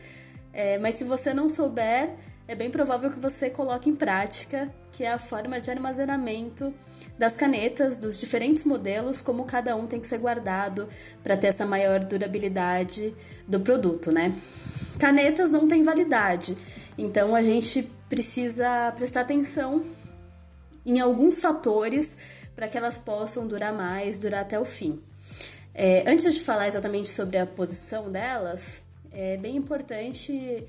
S1: é, mas se você não souber, é bem provável que você coloque em prática, que é a forma de armazenamento das canetas, dos diferentes modelos, como cada um tem que ser guardado para ter essa maior durabilidade do produto, né? Canetas não têm validade, então a gente precisa prestar atenção em alguns fatores para que elas possam durar mais, durar até o fim. É, antes de falar exatamente sobre a posição delas, é bem importante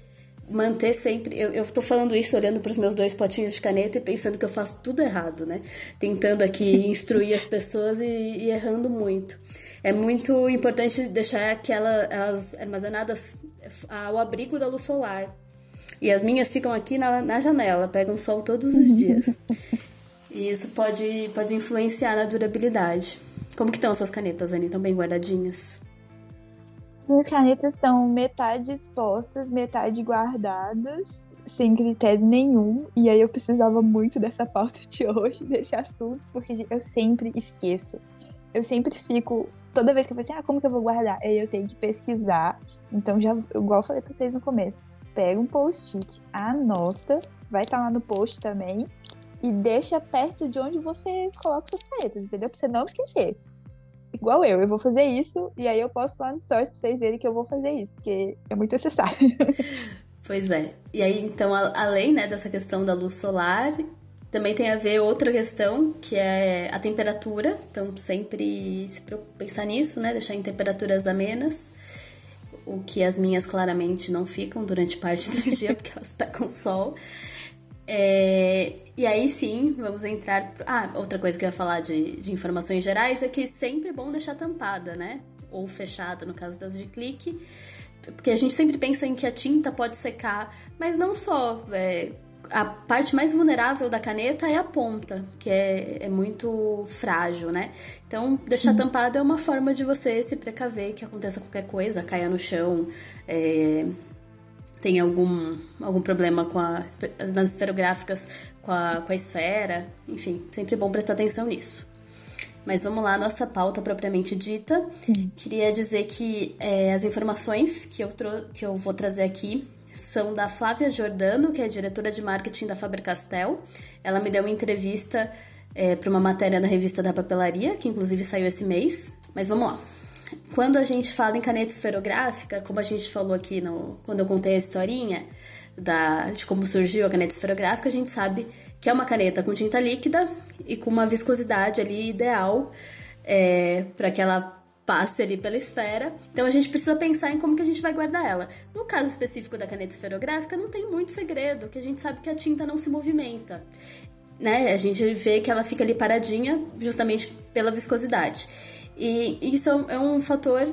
S1: manter sempre. Eu, tô falando isso olhando para os meus dois potinhos de caneta e pensando que eu faço tudo errado, né? Tentando aqui instruir as pessoas e, e, errando muito. É muito importante deixar aquela, elas armazenadas ao abrigo da luz solar. E as minhas ficam aqui na, na janela, pegam sol todos os dias. e isso pode, pode influenciar na durabilidade. Como que estão as suas canetas, Anny? Estão bem guardadinhas?
S2: Minhas canetas estão metade expostas, metade guardadas, sem critério nenhum. E aí eu precisava muito dessa pauta de hoje, desse assunto, porque eu sempre esqueço. Eu sempre fico. Toda vez que eu falo assim, ah, como que eu vou guardar? Aí eu tenho que pesquisar. Então, já, igual eu falei pra vocês no começo, pega um post-it, anota, vai estar tá lá no post também, e deixa perto de onde você coloca suas canetas, entendeu? Pra você não esquecer igual eu, eu vou fazer isso e aí eu posto lá no stories pra vocês verem que eu vou fazer isso, porque é muito necessário.
S1: Pois é. E aí, então, além né, dessa questão da luz solar, também tem a ver outra questão, que é a temperatura. Então, sempre se pensar nisso, né? Deixar em temperaturas amenas. O que as minhas claramente não ficam durante parte do dia, porque elas pegam sol. É, e aí sim, vamos entrar. Ah, outra coisa que eu ia falar de, de informações gerais é que sempre é bom deixar tampada, né? Ou fechada, no caso das de clique. Porque a gente sempre pensa em que a tinta pode secar, mas não só. É, a parte mais vulnerável da caneta é a ponta, que é, é muito frágil, né? Então, deixar Sim. tampada é uma forma de você se precaver que aconteça qualquer coisa, caia no chão, é, tem algum, algum problema com a, nas esferográficas com a, com a esfera, enfim, sempre bom prestar atenção nisso. Mas vamos lá, nossa pauta propriamente dita. Sim. Queria dizer que é, as informações que eu, que eu vou trazer aqui são da Flávia Giordano, que é diretora de marketing da Faber-Castell. Ela me deu uma entrevista é, para uma matéria na revista da Papelaria, que inclusive saiu esse mês. Mas vamos lá. Quando a gente fala em caneta esferográfica, como a gente falou aqui no, quando eu contei a historinha da, de como surgiu a caneta esferográfica, a gente sabe que é uma caneta com tinta líquida e com uma viscosidade ali ideal é, para que ela passe ali pela esfera. Então a gente precisa pensar em como que a gente vai guardar ela. No caso específico da caneta esferográfica, não tem muito segredo, que a gente sabe que a tinta não se movimenta. Né? A gente vê que ela fica ali paradinha justamente pela viscosidade. E isso é um fator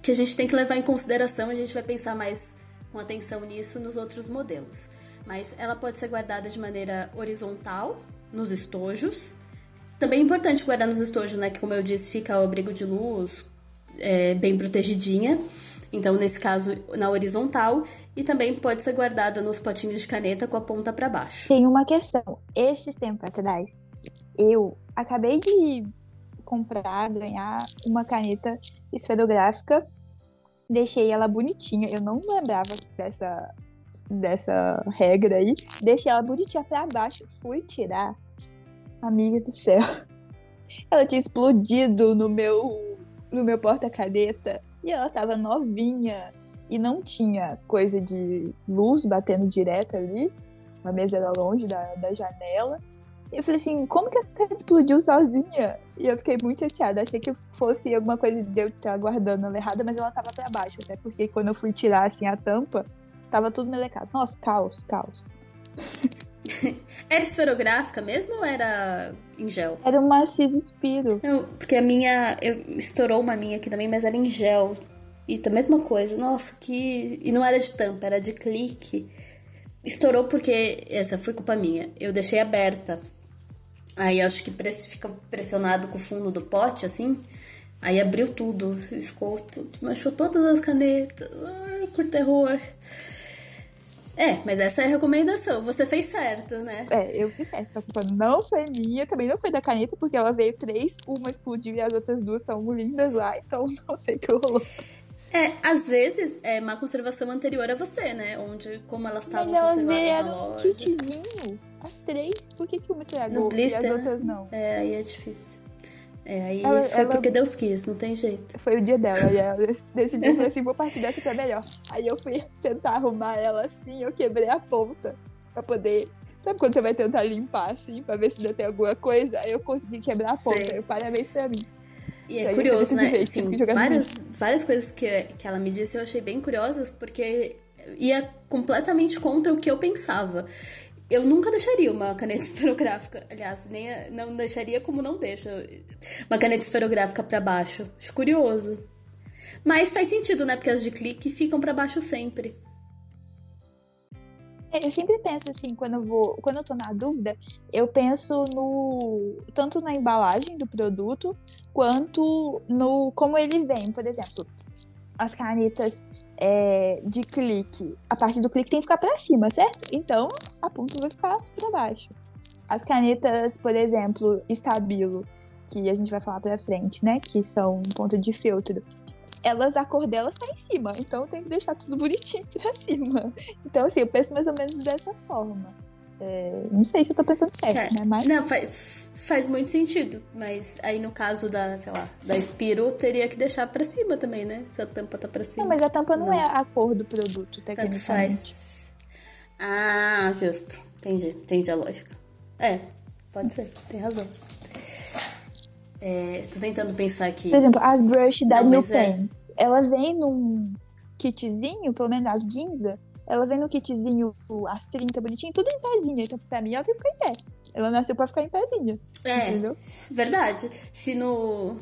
S1: que a gente tem que levar em consideração, a gente vai pensar mais com atenção nisso nos outros modelos. Mas ela pode ser guardada de maneira horizontal, nos estojos. Também é importante guardar nos estojos, né? Que como eu disse, fica ao abrigo de luz, é, bem protegidinha. Então, nesse caso, na horizontal. E também pode ser guardada nos potinhos de caneta com a ponta para baixo.
S2: Tem uma questão. Esses tempos atrás, eu acabei de comprar, ganhar uma caneta esferográfica. Deixei ela bonitinha. Eu não lembrava dessa, dessa regra aí. Deixei ela bonitinha pra baixo. Fui tirar. Amiga do céu. Ela tinha explodido no meu, no meu porta-caneta. E ela tava novinha. E não tinha coisa de luz batendo direto ali. A mesa era longe da, da janela. Eu falei assim, como que essa caneta explodiu sozinha? E eu fiquei muito chateada. Achei que fosse alguma coisa de eu estar guardando ela errada, mas ela tava pra baixo, até porque quando eu fui tirar assim a tampa, tava tudo melecado. Nossa, caos, caos.
S1: era esferográfica mesmo ou era em gel?
S2: Era uma Cis Spiro.
S1: Eu, porque a minha. Eu, estourou uma minha aqui também, mas era em gel. E a mesma coisa. Nossa, que. E não era de tampa, era de clique. Estourou porque. Essa foi culpa minha. Eu deixei aberta. Aí acho que fica pressionado com o fundo do pote, assim. Aí abriu tudo, ficou tudo, manchou todas as canetas. Ai, que terror. É, mas essa é a recomendação. Você fez certo, né?
S2: É, eu fiz certo. A culpa não foi minha, também não foi da caneta, porque ela veio três, uma explodiu e as outras duas estão lindas lá, então não sei o que rolou.
S1: É, às vezes é uma conservação anterior a você, né? Onde, como elas estavam conservadas na loja.
S2: Um kitzinho, as três. Por que, que uma estragou e as outras não?
S1: É, aí é difícil. É, aí ela, foi ela... porque Deus quis, não tem jeito.
S2: Foi o dia dela, e ela decidiu assim, vou partir dessa que é melhor. Aí eu fui tentar arrumar ela assim, eu quebrei a ponta pra poder Sabe quando você vai tentar limpar, assim, pra ver se ainda tem alguma coisa? Aí eu consegui quebrar a ponta. Eu, parabéns pra mim.
S1: E é curioso, né? Assim, várias, várias coisas que, que ela me disse eu achei bem curiosas, porque ia completamente contra o que eu pensava. Eu nunca deixaria uma caneta esferográfica. Aliás, nem não deixaria como não deixo. Uma caneta esferográfica para baixo. Acho curioso. Mas faz sentido, né? Porque as de clique ficam para baixo sempre.
S2: É, eu sempre penso assim, quando eu vou, quando eu tô na dúvida, eu penso no tanto na embalagem do produto quanto no como ele vem. Por exemplo, as canetas é, de clique, a parte do clique tem que ficar para cima, certo? Então a ponta vai ficar para baixo. As canetas, por exemplo, estabilo, que a gente vai falar para frente, né? Que são ponto de filtro elas, a cor delas tá em cima, então tem que deixar tudo bonitinho pra cima. Então, assim, eu penso mais ou menos dessa forma. É, não sei se eu tô pensando certo, é, né? Mas...
S1: Não, faz, faz muito sentido. Mas aí no caso da, sei lá, da Spiro, teria que deixar pra cima também, né? Se a tampa tá pra cima.
S2: Não, mas a tampa não, não é a cor do produto, tecnicamente. Tanto faz.
S1: Ah, justo. Entendi, entendi a lógica. É, pode ser, tem razão. É, tô tentando pensar aqui.
S2: Por exemplo, as brush da New Pen, é... ela vem num kitzinho, pelo menos as Ginza, ela vem no kitzinho, as 30 bonitinho, tudo em pezinha. Então, pra mim, ela tem que ficar em pé. Ela nasceu pra ficar em pezinha.
S1: É,
S2: entendeu?
S1: verdade. Se no...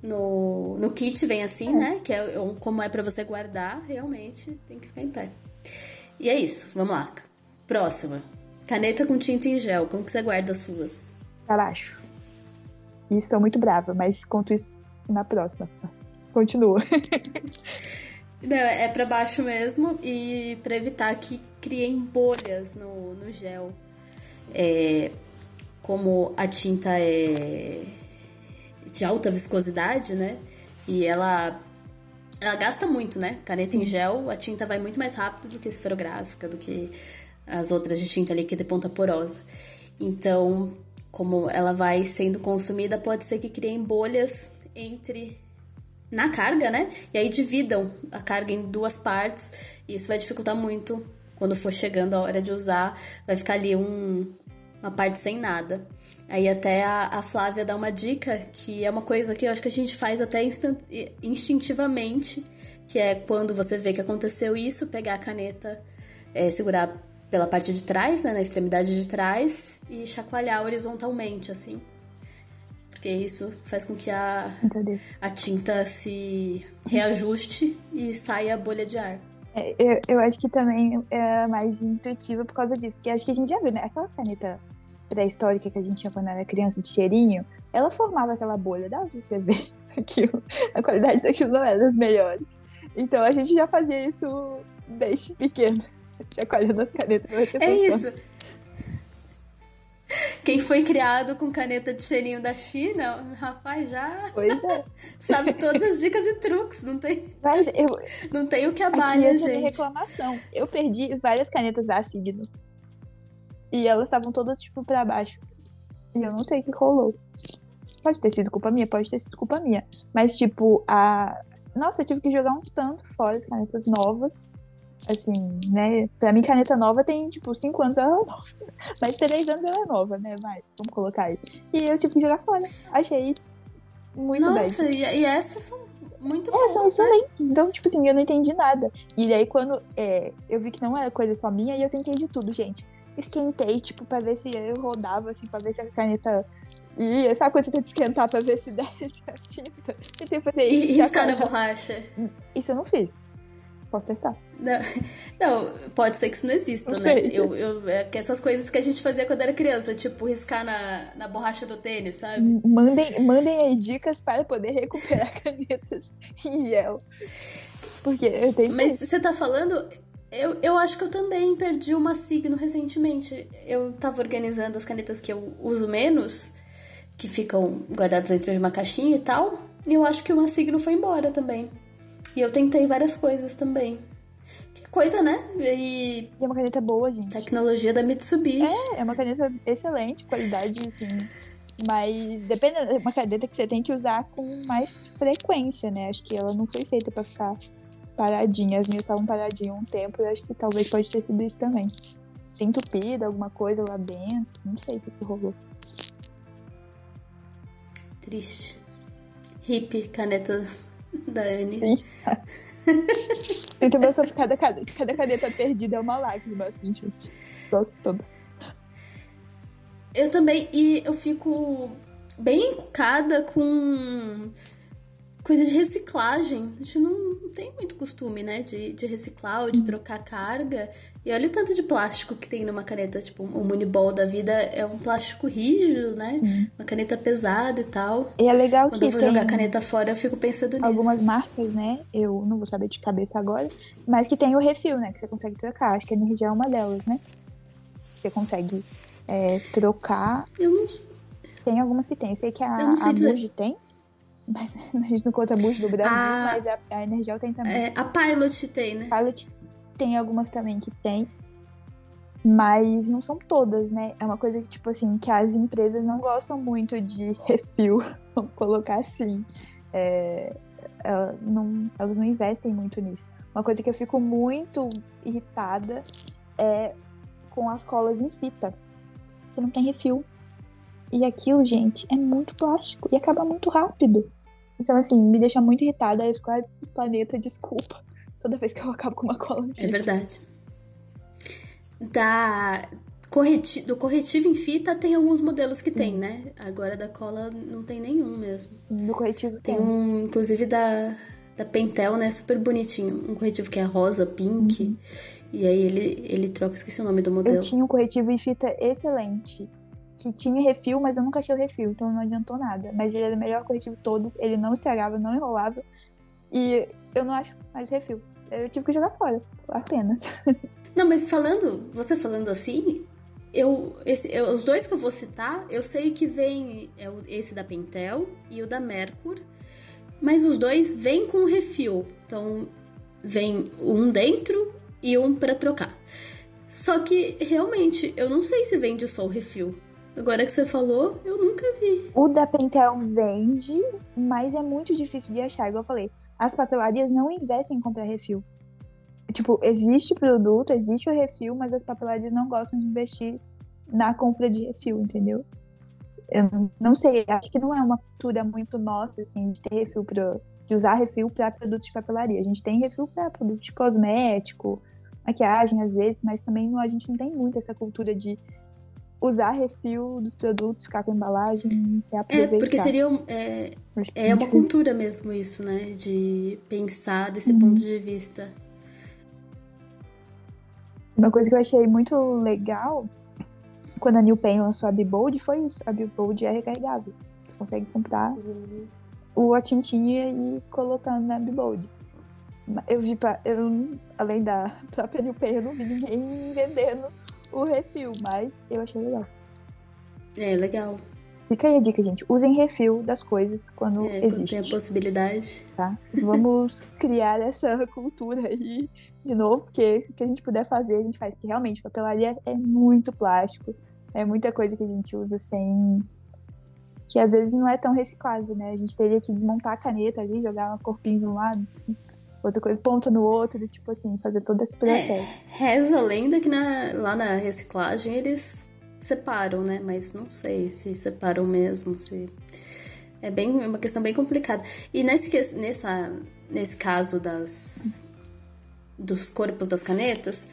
S1: No, no kit vem assim, é. né? Que é como é para você guardar, realmente tem que ficar em pé. E é isso, vamos lá. Próxima. Caneta com tinta em gel. Como que você guarda as suas?
S2: Pra baixo. E estou muito brava, mas conto isso na próxima. Continua.
S1: Não, é para baixo mesmo e para evitar que criem bolhas no, no gel. É, como a tinta é de alta viscosidade, né? E ela ela gasta muito, né? Caneta em gel, a tinta vai muito mais rápido do que esferográfica, do que as outras de tinta líquida e ponta porosa. Então, como ela vai sendo consumida, pode ser que criem bolhas entre na carga, né? E aí dividam a carga em duas partes. E isso vai dificultar muito quando for chegando a hora de usar. Vai ficar ali um, uma parte sem nada. Aí até a, a Flávia dá uma dica, que é uma coisa que eu acho que a gente faz até instintivamente, que é quando você vê que aconteceu isso, pegar a caneta, é, segurar pela parte de trás, né, na extremidade de trás, e chacoalhar horizontalmente, assim. Porque isso faz com que a, a tinta se reajuste e saia a bolha de ar.
S2: É, eu, eu acho que também é mais intuitivo por causa disso, porque acho que a gente já viu, né? Aquelas canetas pré-históricas que a gente tinha quando era criança de cheirinho, ela formava aquela bolha, dá pra você ver aquilo. A qualidade daquilo não era das melhores. Então a gente já fazia isso desde pequeno. Chacoalhando as canetas.
S1: É isso. Quem foi criado com caneta de cheirinho da China, rapaz, já
S2: é.
S1: sabe todas as dicas e truques, não tem?
S2: Mas eu,
S1: não tem o que abalha, gente.
S2: reclamação. Eu perdi várias canetas da Signo. E elas estavam todas, tipo, pra baixo. E eu não sei o que rolou. Pode ter sido culpa minha, pode ter sido culpa minha. Mas, tipo, a. Nossa, eu tive que jogar um tanto fora as canetas novas. Assim, né? Pra mim, caneta nova tem, tipo, 5 anos ela é nova. Mas 3 anos ela é nova, né? Vai, vamos colocar aí. E eu tive que jogar fora. Achei muito
S1: Nossa, e, e, essas são muito é, boas.
S2: são né? excelentes. Né? Então, tipo assim, eu não entendi nada. E daí, quando é, eu vi que não era coisa só minha, e eu tentei de tudo, gente. Esquentei, tipo, pra ver se eu rodava, assim, pra ver se a caneta ia. Sabe quando você tenta esquentar pra ver se desce a tinta? Tentei fazer isso.
S1: E riscar na borracha.
S2: Isso eu não fiz. Posso testar.
S1: Não, não, pode ser que isso não exista, não né? Sei. Eu, eu, é essas coisas que a gente fazia quando era criança, tipo riscar na, na borracha do tênis, sabe?
S2: Mandem, mandem aí dicas para poder recuperar canetas em gel. Porque eu tenho.
S1: Mas você tá falando. Eu, eu acho que eu também perdi uma signo recentemente. Eu tava organizando as canetas que eu uso menos, que ficam guardadas dentro de uma caixinha e tal. E eu acho que uma signo foi embora também. E eu tentei várias coisas também. Coisa, né?
S2: E, e é uma caneta boa, gente.
S1: Tecnologia da Mitsubishi.
S2: É, é uma caneta excelente, qualidade, assim. Mas depende, é uma caneta que você tem que usar com mais frequência, né? Acho que ela não foi feita para ficar paradinha. As minhas estavam paradinhas um tempo e acho que talvez pode ter sido isso também. Tem entupida, alguma coisa lá dentro. Não sei o que, que rolou.
S1: Triste. Hip, canetas da Anne. Sim.
S2: Então, meu sofro, cada, cada, cada caneta perdida é uma lágrima, assim, gente. Gosto todas.
S1: Eu também, e eu fico bem encucada com coisa de reciclagem. A gente não, não tem muito costume, né? De, de reciclar ou de trocar carga. E olha o tanto de plástico que tem numa caneta, tipo, o Moneyball da vida é um plástico rígido, né? Sim. Uma caneta pesada e tal.
S2: E é legal
S1: Quando
S2: que
S1: eu vou jogar caneta fora, eu fico pensando nisso.
S2: Algumas marcas, né? Eu não vou saber de cabeça agora, mas que tem o refil, né? Que você consegue trocar. Acho que a energia é uma delas, né? Você consegue é, trocar.
S1: Eu não.
S2: Tem algumas que tem. Eu sei que a, a Muji tem. Mas a gente não conta muito do Brasil, a, mas a, a Energial tem também.
S1: É, a Pilot tem, né?
S2: Pilot tem algumas também que tem. Mas não são todas, né? É uma coisa que, tipo assim, que as empresas não gostam muito de refil, vamos colocar assim. É, elas, não, elas não investem muito nisso. Uma coisa que eu fico muito irritada é com as colas em fita, que não tem refil. E aquilo, gente, é muito plástico e acaba muito rápido. Então, assim, me deixa muito irritada. Eu fico, ai, planeta, desculpa. Toda vez que eu acabo com uma cola.
S1: É verdade. Da correti do corretivo em fita tem alguns modelos que Sim. tem, né? Agora da cola não tem nenhum mesmo.
S2: Sim, do corretivo
S1: tem. Tem um, inclusive da, da Pentel, né? Super bonitinho. Um corretivo que é rosa, pink. Uhum. E aí ele, ele troca, esqueci o nome do modelo.
S2: Eu tinha um corretivo em fita excelente que tinha refil, mas eu nunca achei o refil, então não adiantou nada. Mas ele era o melhor corretivo de todos, ele não estragava, não enrolava. E eu não acho mais refil. Eu tive que jogar fora, apenas.
S1: Não, mas falando, você falando assim, eu, esse, eu, os dois que eu vou citar, eu sei que vem é esse da Pentel e o da Mercur, mas os dois vêm com refil. Então, vem um dentro e um para trocar. Só que realmente eu não sei se vende só o refil. Agora que você falou, eu nunca vi.
S2: O da Pentel vende, mas é muito difícil de achar. Igual eu falei, as papelarias não investem em comprar refil. Tipo, existe produto, existe o refil, mas as papelarias não gostam de investir na compra de refil, entendeu? Eu não sei, acho que não é uma cultura muito nossa, assim, de ter refil pra, de usar refil para produtos de papelaria. A gente tem refil para produtos cosmético, maquiagem às vezes, mas também a gente não tem muito essa cultura de usar refil dos produtos, ficar com a embalagem, reaproveitar.
S1: É, porque seria é, é uma cultura mesmo isso, né? De pensar desse uhum. ponto de vista.
S2: Uma coisa que eu achei muito legal quando a New Pen lançou a Bibold foi isso. A Bibold é recarregável. Você consegue comprar uhum. a tintinha e ir colocando na Bibold. Eu vi, pra, eu, além da própria New Pen, eu não vi ninguém vendendo o refil, mas eu achei legal.
S1: É, legal.
S2: Fica aí a dica, gente. Usem refil das coisas quando
S1: é,
S2: existe.
S1: Quando tem a possibilidade.
S2: Tá? Vamos criar essa cultura aí de novo, porque se que a gente puder fazer, a gente faz. Porque realmente, papelaria é muito plástico. É muita coisa que a gente usa sem. Que às vezes não é tão reciclável, né? A gente teria que desmontar a caneta ali, jogar um corpinho de um lado, outra coisa, ponta no outro, tipo assim, fazer todo esse processo.
S1: É, reza a lenda que na, lá na reciclagem eles separam, né? Mas não sei se separam mesmo, se... É bem, é uma questão bem complicada. E nesse, nessa, nesse caso das, dos corpos das canetas,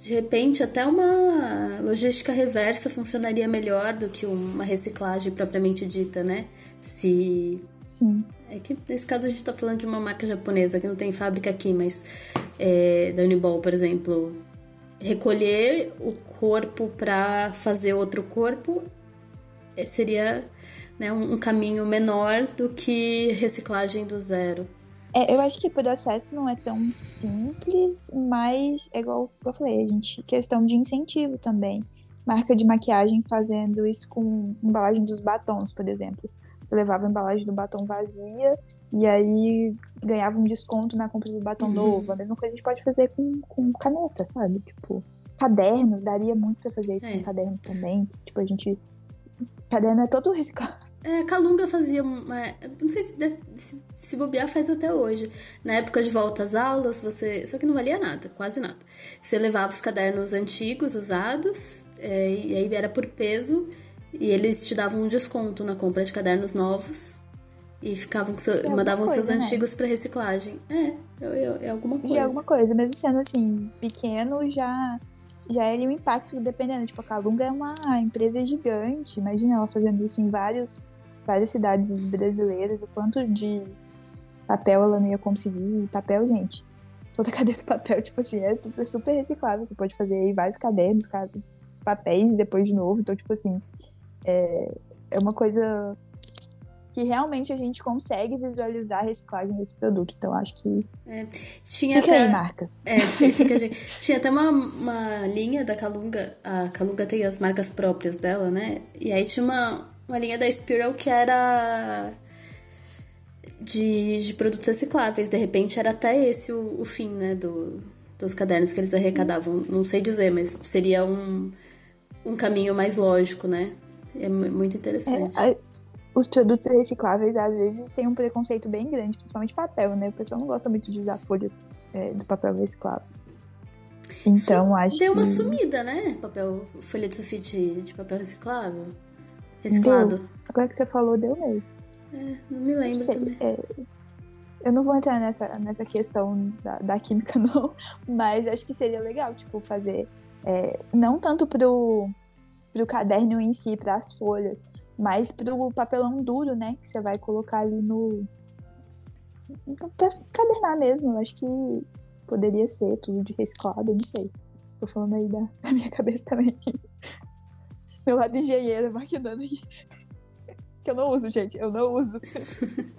S1: de repente até uma logística reversa funcionaria melhor do que uma reciclagem propriamente dita, né? Se
S2: Sim.
S1: É que nesse caso a gente tá falando de uma marca japonesa que não tem fábrica aqui, mas é, da Uniball, por exemplo, recolher o corpo para fazer outro corpo é, seria né, um, um, caminho menor do que reciclagem do zero.
S2: É, eu acho que o processo não é tão simples, mas é igual eu falei, a gente questão de incentivo também. Marca de maquiagem fazendo isso com embalagem dos batons, por exemplo você levava a embalagem do batom vazia e aí ganhava um desconto na compra do batom uhum. novo. A mesma coisa a gente pode fazer com, com caneta, sabe? Tipo, caderno, daria muito pra fazer isso é. com caderno também. tipo, a gente. Caderno é todo reciclado.
S1: É, a Calunga fazia uma. Não sei se, deve, se, se bobear faz até hoje. Na época de volta às aulas, você. Só que não valia nada, quase nada. Você levava os cadernos antigos, usados, é, e aí era por peso. E eles te davam um desconto na compra de cadernos novos e ficavam seu, mandavam coisa, seus né? antigos para reciclagem. É. é, é alguma coisa.
S2: Já é alguma coisa, mesmo sendo assim, pequeno, já já é um impacto dependendo. Tipo, a Calunga é uma empresa gigante. Imagina ela fazendo isso em vários, várias cidades brasileiras, o quanto de papel ela não ia conseguir. Papel, gente. Toda cadeia de papel, tipo assim, é super reciclável. Você pode fazer aí vários cadernos, papéis e depois de novo. Então, tipo assim, é, é uma coisa que realmente a gente consegue visualizar a reciclagem desse produto. Então, acho que.
S1: É, tinha
S2: fica
S1: até,
S2: aí, marcas.
S1: É, fica, tinha até uma, uma linha da Calunga. A Calunga tem as marcas próprias dela, né? E aí tinha uma, uma linha da Spiral que era. De, de produtos recicláveis. De repente era até esse o, o fim, né? Do, dos cadernos que eles arrecadavam. Não sei dizer, mas seria um, um caminho mais lógico, né? É muito interessante.
S2: É, os produtos recicláveis, às vezes, têm um preconceito bem grande, principalmente papel, né? O pessoal não gosta muito de usar folha é, do papel reciclável. Então, Isso acho
S1: deu
S2: que...
S1: uma sumida, né? Papel, folha de sulfite de papel reciclável. Reciclado.
S2: Deu. Agora que você falou, deu mesmo.
S1: É, não me lembro
S2: Sei,
S1: também.
S2: É... Eu não vou entrar nessa, nessa questão da, da química, não. Mas acho que seria legal, tipo, fazer... É, não tanto pro, pro caderno em si, para as folhas, mas pro papelão duro, né? Que você vai colocar ali no. Pra cadernar mesmo, eu acho que poderia ser tudo de reciclado, não sei. Tô falando aí da, da minha cabeça também. Meu lado engenheiro maquinando aqui. Que eu não uso, gente, eu não uso.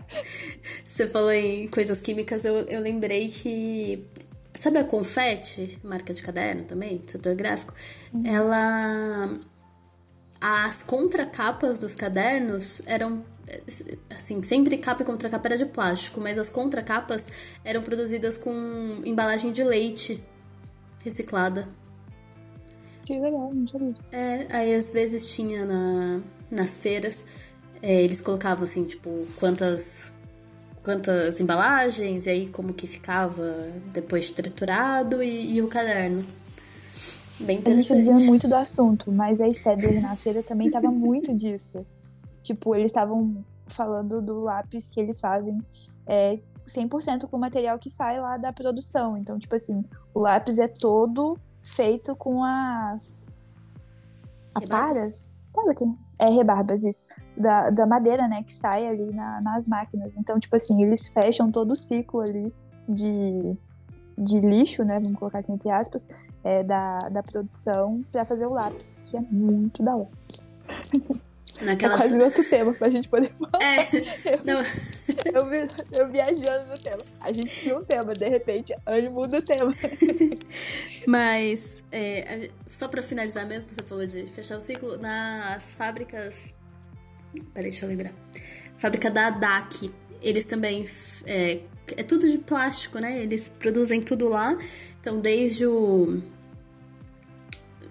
S1: Você falou em coisas químicas, eu, eu lembrei que. Sabe a Confete, marca de caderno também, setor gráfico? Uhum. Ela as contracapas dos cadernos eram assim, sempre capa e contracapa era de plástico, mas as contracapas eram produzidas com embalagem de leite reciclada.
S2: Que legal, não sabia.
S1: É, aí às vezes tinha na, nas feiras, é, eles colocavam assim, tipo, quantas quantas embalagens, e aí como que ficava depois triturado e, e o caderno. Bem
S2: a gente desviando muito do assunto, mas a Stedler na feira também tava muito disso. Tipo, eles estavam falando do lápis que eles fazem é, 100% com o material que sai lá da produção. Então, tipo assim, o lápis é todo feito com as aparas, sabe o que? É rebarbas, isso. Da, da madeira, né, que sai ali na, nas máquinas. Então, tipo assim, eles fecham todo o ciclo ali de, de lixo, né, vamos colocar assim entre aspas, é, da, da produção para fazer o lápis, que é muito da hora. Naquela... É quase outro tema pra gente poder falar.
S1: É,
S2: eu, não. eu, eu viajando no tema. A gente tinha um tema, de repente, ele muda o tema.
S1: Mas, é, só pra finalizar mesmo, você falou de fechar o ciclo, nas fábricas. Peraí, deixa eu lembrar. Fábrica da DAC, eles também. É, é tudo de plástico, né? Eles produzem tudo lá. Então, desde o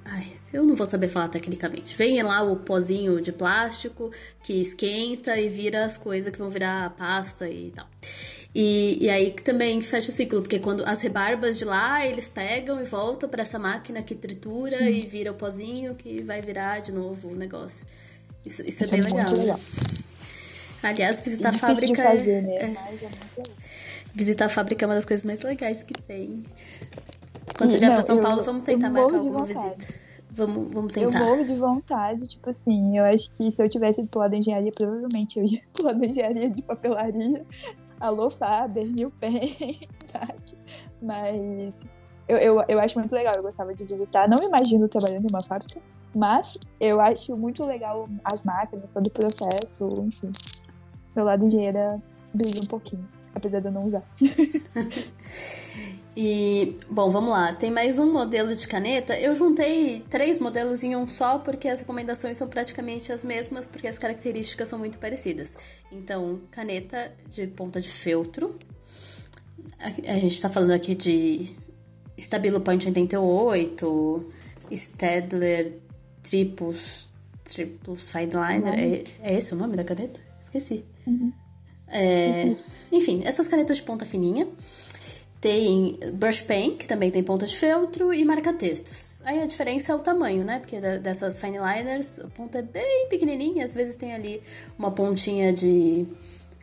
S1: Ai, eu não vou saber falar tecnicamente. Vem lá o pozinho de plástico que esquenta e vira as coisas que vão virar pasta e tal. E, e aí também fecha o ciclo, porque quando as rebarbas de lá, eles pegam e voltam para essa máquina que tritura Sim. e vira o pozinho que vai virar de novo o negócio. Isso, isso, é bem é legal. legal. Aliás, visitar a fábrica.
S2: Fazer, é, né? é,
S1: é visitar a fábrica é uma das coisas mais legais que tem. Quando você vier pra São Paulo, vamos tentar marcar alguma visita. Vamos, vamos tentar.
S2: Eu morro de vontade, tipo assim, eu acho que se eu tivesse pro lado da engenharia, provavelmente eu ia pro lado da engenharia de papelaria. Alô, Faber, New Pen, Mas eu, eu, eu acho muito legal, eu gostava de visitar. Não imagino trabalhando em uma fábrica, mas eu acho muito legal as máquinas, todo o processo, enfim. Meu lado engenheira brilha um pouquinho, apesar de eu não usar.
S1: E, bom, vamos lá. Tem mais um modelo de caneta. Eu juntei três modelos em um só, porque as recomendações são praticamente as mesmas, porque as características são muito parecidas. Então, caneta de ponta de feltro. A, a gente tá falando aqui de Stabilo Point 88, Stedler Tripus, Tripus Fineliner. É, é esse o nome da caneta? Esqueci.
S2: Uhum.
S1: É, enfim, essas canetas de ponta fininha. Tem brush pen, que também tem ponta de feltro, e marca-textos. Aí a diferença é o tamanho, né? Porque dessas fine liners, a ponta é bem pequenininha, às vezes tem ali uma pontinha de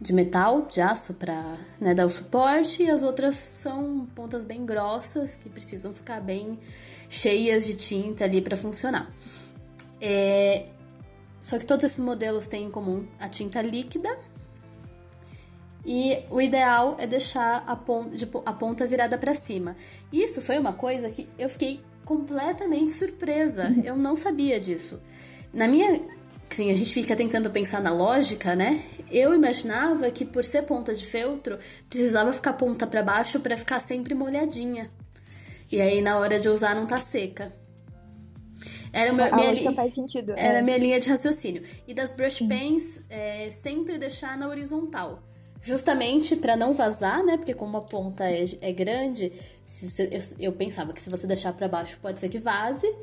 S1: de metal, de aço, para né, dar o suporte, e as outras são pontas bem grossas que precisam ficar bem cheias de tinta ali para funcionar. É, só que todos esses modelos têm em comum a tinta líquida. E o ideal é deixar a ponta, a ponta virada para cima. Isso foi uma coisa que eu fiquei completamente surpresa. Eu não sabia disso. Na minha. Sim, a gente fica tentando pensar na lógica, né? Eu imaginava que por ser ponta de feltro, precisava ficar ponta para baixo para ficar sempre molhadinha. E aí na hora de usar não tá seca. Era
S2: uma, a minha li... faz sentido.
S1: Era é. minha linha de raciocínio. E das brush pens, é, sempre deixar na horizontal. Justamente para não vazar, né? Porque como a ponta é, é grande, se você, eu, eu pensava que se você deixar para baixo pode ser que vaze.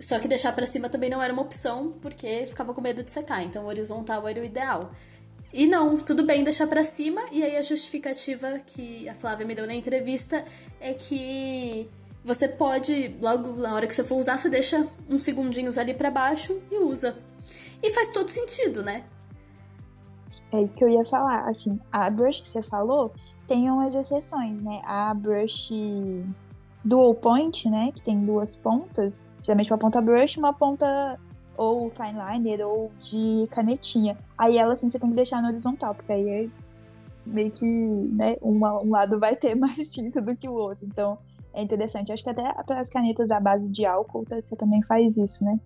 S1: Só que deixar para cima também não era uma opção, porque ficava com medo de secar. Então, horizontal era o ideal. E não, tudo bem deixar para cima. E aí a justificativa que a Flávia me deu na entrevista é que você pode, logo na hora que você for usar, você deixa uns segundinhos ali para baixo e usa. E faz todo sentido, né?
S2: É isso que eu ia falar. Assim, a brush que você falou tem umas exceções, né? A brush dual point, né? Que tem duas pontas. Geralmente uma ponta brush uma ponta ou fine liner ou de canetinha. Aí ela, assim, você tem que deixar no horizontal, porque aí é meio que, né, uma, um lado vai ter mais tinta do que o outro. Então, é interessante. Acho que até as canetas à base de álcool você também faz isso, né?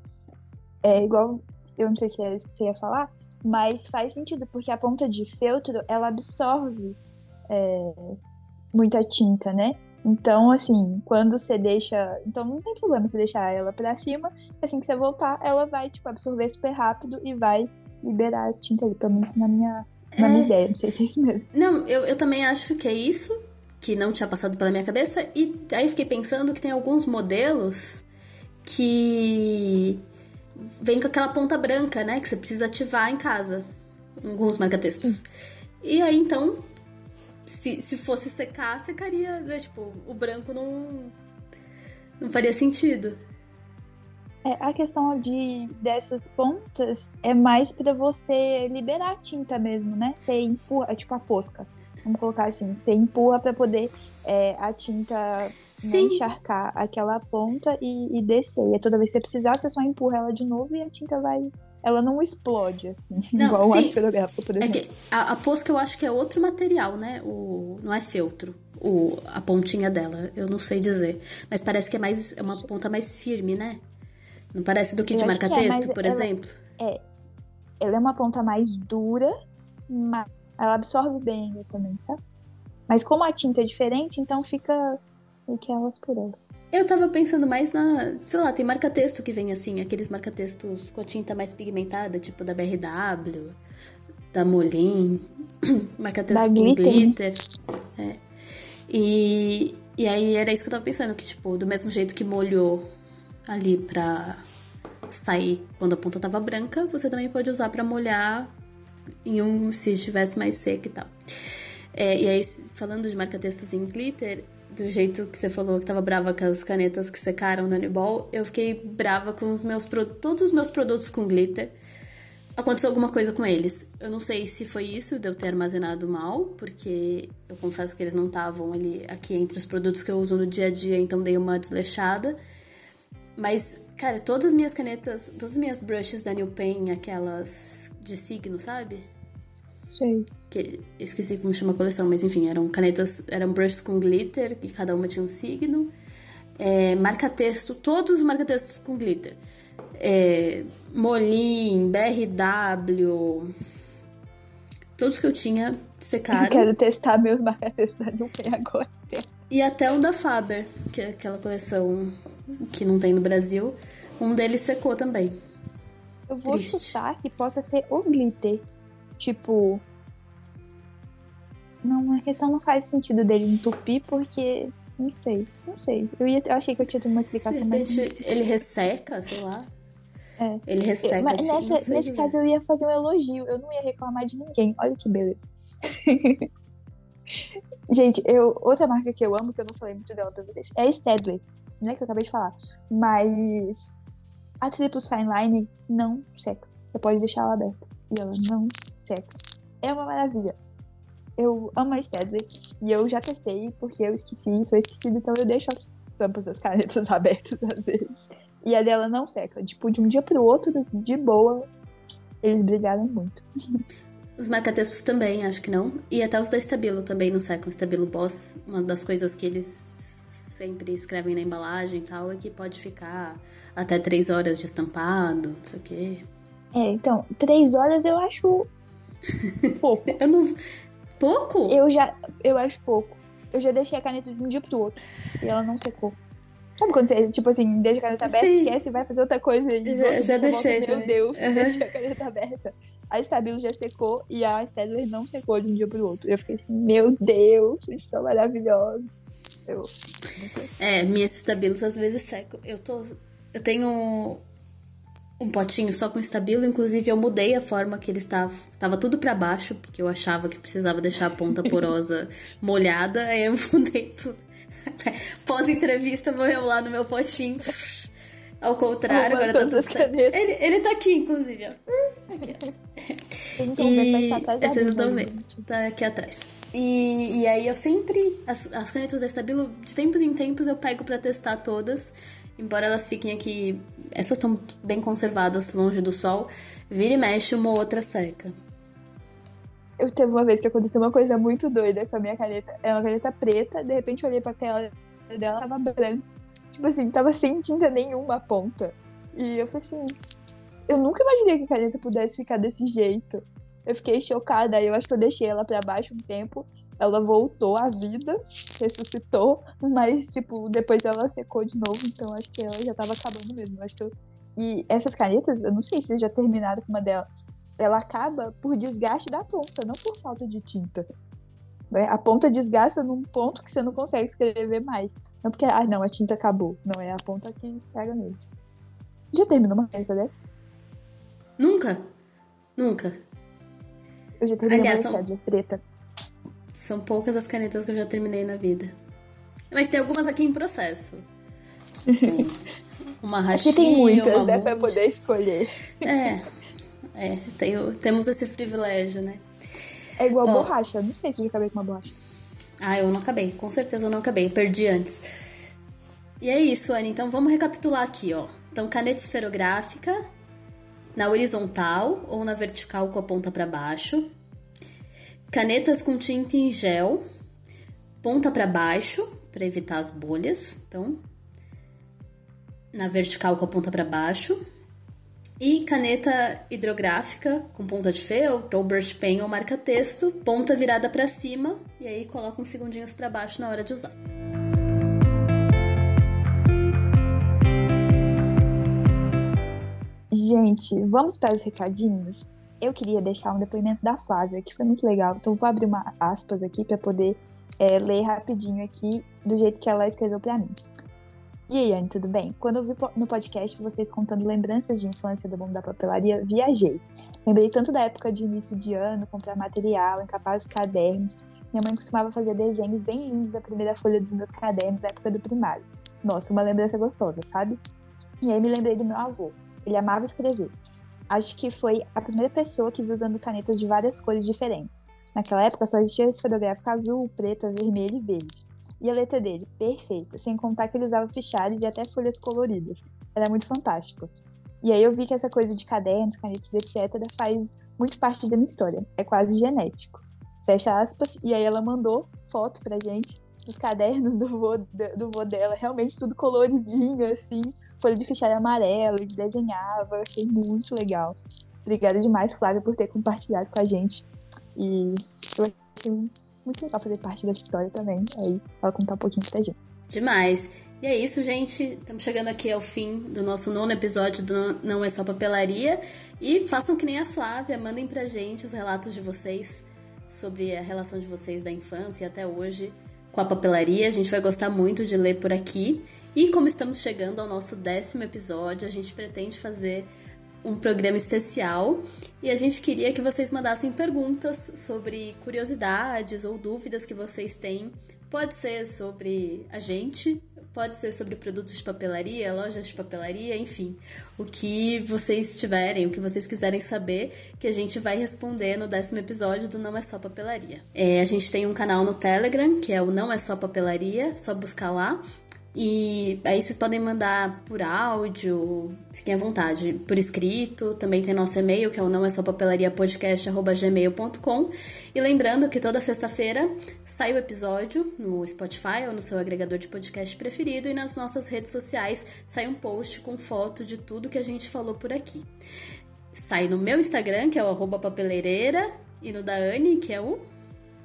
S2: É igual, eu não sei se é, você ia falar, mas faz sentido, porque a ponta de feltro, ela absorve é, muita tinta, né? Então, assim, quando você deixa. Então não tem problema você deixar ela pra cima. Assim que você voltar, ela vai, tipo, absorver super rápido e vai liberar a tinta ali. Pelo menos na minha, na é... minha ideia. Não sei se é isso mesmo.
S1: Não, eu, eu também acho que é isso que não tinha passado pela minha cabeça. E aí fiquei pensando que tem alguns modelos que vem com aquela ponta branca, né? Que você precisa ativar em casa. Alguns marca-textos. E aí, então, se, se fosse secar, secaria, né? Tipo, o branco não, não faria sentido.
S2: É, a questão de dessas pontas é mais para você liberar a tinta mesmo, né? Você empurra, é tipo a posca. Vamos colocar assim, você empurra para poder é, a tinta né, encharcar aquela ponta e, e descer. E toda vez que você precisar, você só empurra ela de novo e a tinta vai ela não explode, assim, não, igual sim. o esferográfico, por exemplo. É que
S1: a, a posca eu acho que é outro material, né? O, não é feltro, o, a pontinha dela, eu não sei dizer. Mas parece que é mais é uma ponta mais firme, né? Não parece do que eu de marca-texto, é, por ela, exemplo?
S2: É. Ela é uma ponta mais dura, mas ela absorve bem também, sabe? Mas como a tinta é diferente, então fica que elas por elas.
S1: Eu tava pensando mais na. Sei lá, tem marca-texto que vem assim, aqueles marca-textos com a tinta mais pigmentada, tipo da BRW, da Molin, marca-texto com glitter. glitter. É. E, e aí era isso que eu tava pensando, que tipo, do mesmo jeito que molhou ali pra sair quando a ponta tava branca, você também pode usar para molhar em um se estivesse mais seco e tal. É, e aí, falando de marca-textos em glitter, do jeito que você falou que tava brava com as canetas que secaram no Anibal, eu fiquei brava com os meus todos os meus produtos com glitter. Aconteceu alguma coisa com eles. Eu não sei se foi isso de eu ter armazenado mal, porque eu confesso que eles não estavam ali aqui entre os produtos que eu uso no dia a dia, então dei uma desleixada. Mas, cara, todas as minhas canetas, todas as minhas brushes da New Pen, aquelas de signo, sabe?
S2: Sei.
S1: Que, esqueci como chama a coleção, mas enfim, eram canetas, eram brushes com glitter, e cada uma tinha um signo. É, marca-texto, todos os marca-textos com glitter. É, Molin, BRW, todos que eu tinha secaram. Eu
S2: quero testar meus marca-textos da agora.
S1: E até um da Faber, que é aquela coleção que não tem no Brasil. Um deles secou também.
S2: Eu vou Triste. chutar que possa ser o glitter. Tipo. Não, a questão não faz sentido dele entupir, porque. Não sei, não sei. Eu, ia, eu achei que eu tinha uma explicação mais.
S1: Ele resseca, sei lá.
S2: É.
S1: Ele resseca.
S2: Mas nessa, nesse caso eu ia fazer um elogio, eu não ia reclamar de ninguém. Olha que beleza. Gente, eu, outra marca que eu amo, que eu não falei muito dela pra vocês, é a Stedley, né? Que eu acabei de falar. Mas a Triples Fine Line não seca. Você pode deixar ela aberta. E ela não seca. é uma maravilha. Eu amo a Stedley e eu já testei porque eu esqueci, sou esquecida, então eu deixo as tampas das canetas abertas às vezes. E a dela não seca. Tipo, de um dia pro outro, de boa, eles brigaram muito.
S1: Os marca-textos também, acho que não. E até os da Estabilo também não secam. Estabilo Boss, uma das coisas que eles sempre escrevem na embalagem e tal, é que pode ficar até três horas de estampado, não sei o quê.
S2: É, então, três horas eu acho pouco.
S1: eu não... Pouco?
S2: Eu já. Eu acho pouco. Eu já deixei a caneta de um dia pro outro. E ela não secou. Sabe quando você, tipo assim, deixa a caneta aberta, Sim. esquece e vai fazer outra coisa e
S1: já, já deixei.
S2: Volta, meu Deus, uhum. deixa a caneta aberta. A Stabilo já secou e a Stedler não secou de um dia pro outro. Eu fiquei assim, meu Deus, eles são maravilhosos. Eu...
S1: É, minhas Stabilos às vezes secam. Eu tô. Eu tenho um potinho só com estabilo, inclusive eu mudei a forma que ele estava. Tava tudo para baixo, porque eu achava que precisava deixar a ponta porosa molhada, aí eu mudei tudo. Pós-entrevista, vou eu lá no meu potinho. Ao contrário, agora tá tudo certo. Ele, ele tá aqui, inclusive, ó. Aqui, ó. E... Vocês não estão vendo. Tá aqui atrás. E, e aí eu sempre. As, as canetas da Estabilo, de tempos em tempos, eu pego para testar todas. Embora elas fiquem aqui essas estão bem conservadas, longe do sol. Vira e mexe, uma outra seca.
S2: Eu teve uma vez que aconteceu uma coisa muito doida com a minha caneta. É uma caneta preta, de repente eu olhei pra tela dela, tava branca. Tipo assim, tava sem tinta nenhuma ponta. E eu falei assim, eu nunca imaginei que a caneta pudesse ficar desse jeito. Eu fiquei chocada, eu acho que eu deixei ela para baixo um tempo ela voltou à vida, ressuscitou, mas, tipo, depois ela secou de novo, então acho que ela já tava acabando mesmo. Acho que eu... E essas canetas, eu não sei se já terminaram com uma delas. Ela acaba por desgaste da ponta, não por falta de tinta. Né? A ponta desgasta num ponto que você não consegue escrever mais. Não porque, ah, não, a tinta acabou. Não, é a ponta que estraga mesmo. Já terminou uma caneta dessa?
S1: Nunca. Nunca.
S2: Eu já terminei Aliás, uma são... preta.
S1: São poucas as canetas que eu já terminei na vida. Mas tem algumas aqui em processo. Tem uma rachinha,
S2: Aqui tem muitas,
S1: uma
S2: né, pra poder escolher.
S1: É, é tenho, temos esse privilégio, né?
S2: É igual borracha, não sei se eu já acabei com uma borracha.
S1: Ah, eu não acabei, com certeza eu não acabei, perdi antes. E é isso, Anne, então vamos recapitular aqui, ó. Então, caneta esferográfica na horizontal ou na vertical com a ponta para baixo canetas com tinta em gel, ponta para baixo, para evitar as bolhas. Então, na vertical com a ponta para baixo. E caneta hidrográfica com ponta de feltro ou brush pen ou marca-texto, ponta virada para cima e aí coloca uns segundinhos para baixo na hora de usar.
S2: Gente, vamos para os recadinhos? Eu queria deixar um depoimento da Flávia, que foi muito legal. Então, vou abrir uma aspas aqui para poder é, ler rapidinho aqui, do jeito que ela escreveu para mim. E aí, Anne, tudo bem? Quando vi no podcast vocês contando lembranças de infância do mundo da papelaria, viajei. Lembrei tanto da época de início de ano, comprar material, encapar os cadernos. Minha mãe costumava fazer desenhos bem lindos da primeira folha dos meus cadernos na época do primário. Nossa, uma lembrança gostosa, sabe? E aí me lembrei do meu avô. Ele amava escrever acho que foi a primeira pessoa que viu usando canetas de várias cores diferentes. Naquela época só existia esferográfico azul, preto, vermelho e verde. E a letra dele, perfeita, sem contar que ele usava fichários e até folhas coloridas. Era muito fantástico. E aí eu vi que essa coisa de cadernos, canetas, etc., faz muito parte da minha história. É quase genético. Fecha aspas. E aí ela mandou foto pra gente os cadernos do vô, do vô dela, realmente tudo coloridinho, assim, folha de fichário amarelo, e desenhava, achei muito legal. Obrigada demais, Flávia, por ter compartilhado com a gente. E eu achei muito legal fazer parte dessa história também. Aí, ela contar um pouquinho pra gente.
S1: Demais. E é isso, gente. Estamos chegando aqui ao fim do nosso nono episódio do Não É Só Papelaria. E façam que nem a Flávia, mandem pra gente os relatos de vocês sobre a relação de vocês da infância até hoje com a papelaria. A gente vai gostar muito de ler por aqui. E como estamos chegando ao nosso décimo episódio, a gente pretende fazer um programa especial e a gente queria que vocês mandassem perguntas sobre curiosidades ou dúvidas que vocês têm. Pode ser sobre a gente, pode ser sobre produtos de papelaria, lojas de papelaria, enfim. O que vocês tiverem, o que vocês quiserem saber, que a gente vai responder no décimo episódio do Não É Só Papelaria. É, a gente tem um canal no Telegram, que é o Não É Só Papelaria, só buscar lá. E aí vocês podem mandar por áudio, fiquem à vontade, por escrito. Também tem nosso e-mail, que é o não é só papelaria podcast@gmail.com. E lembrando que toda sexta-feira sai o episódio no Spotify ou no seu agregador de podcast preferido e nas nossas redes sociais sai um post com foto de tudo que a gente falou por aqui. Sai no meu Instagram, que é o papeleireira, e no da Anne, que é o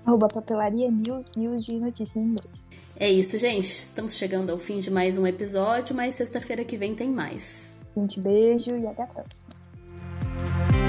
S2: arroba papelaria news, news de notícia em inglês.
S1: É isso, gente. Estamos chegando ao fim de mais um episódio, mas sexta-feira que vem tem mais.
S2: Gente, beijo e até a próxima.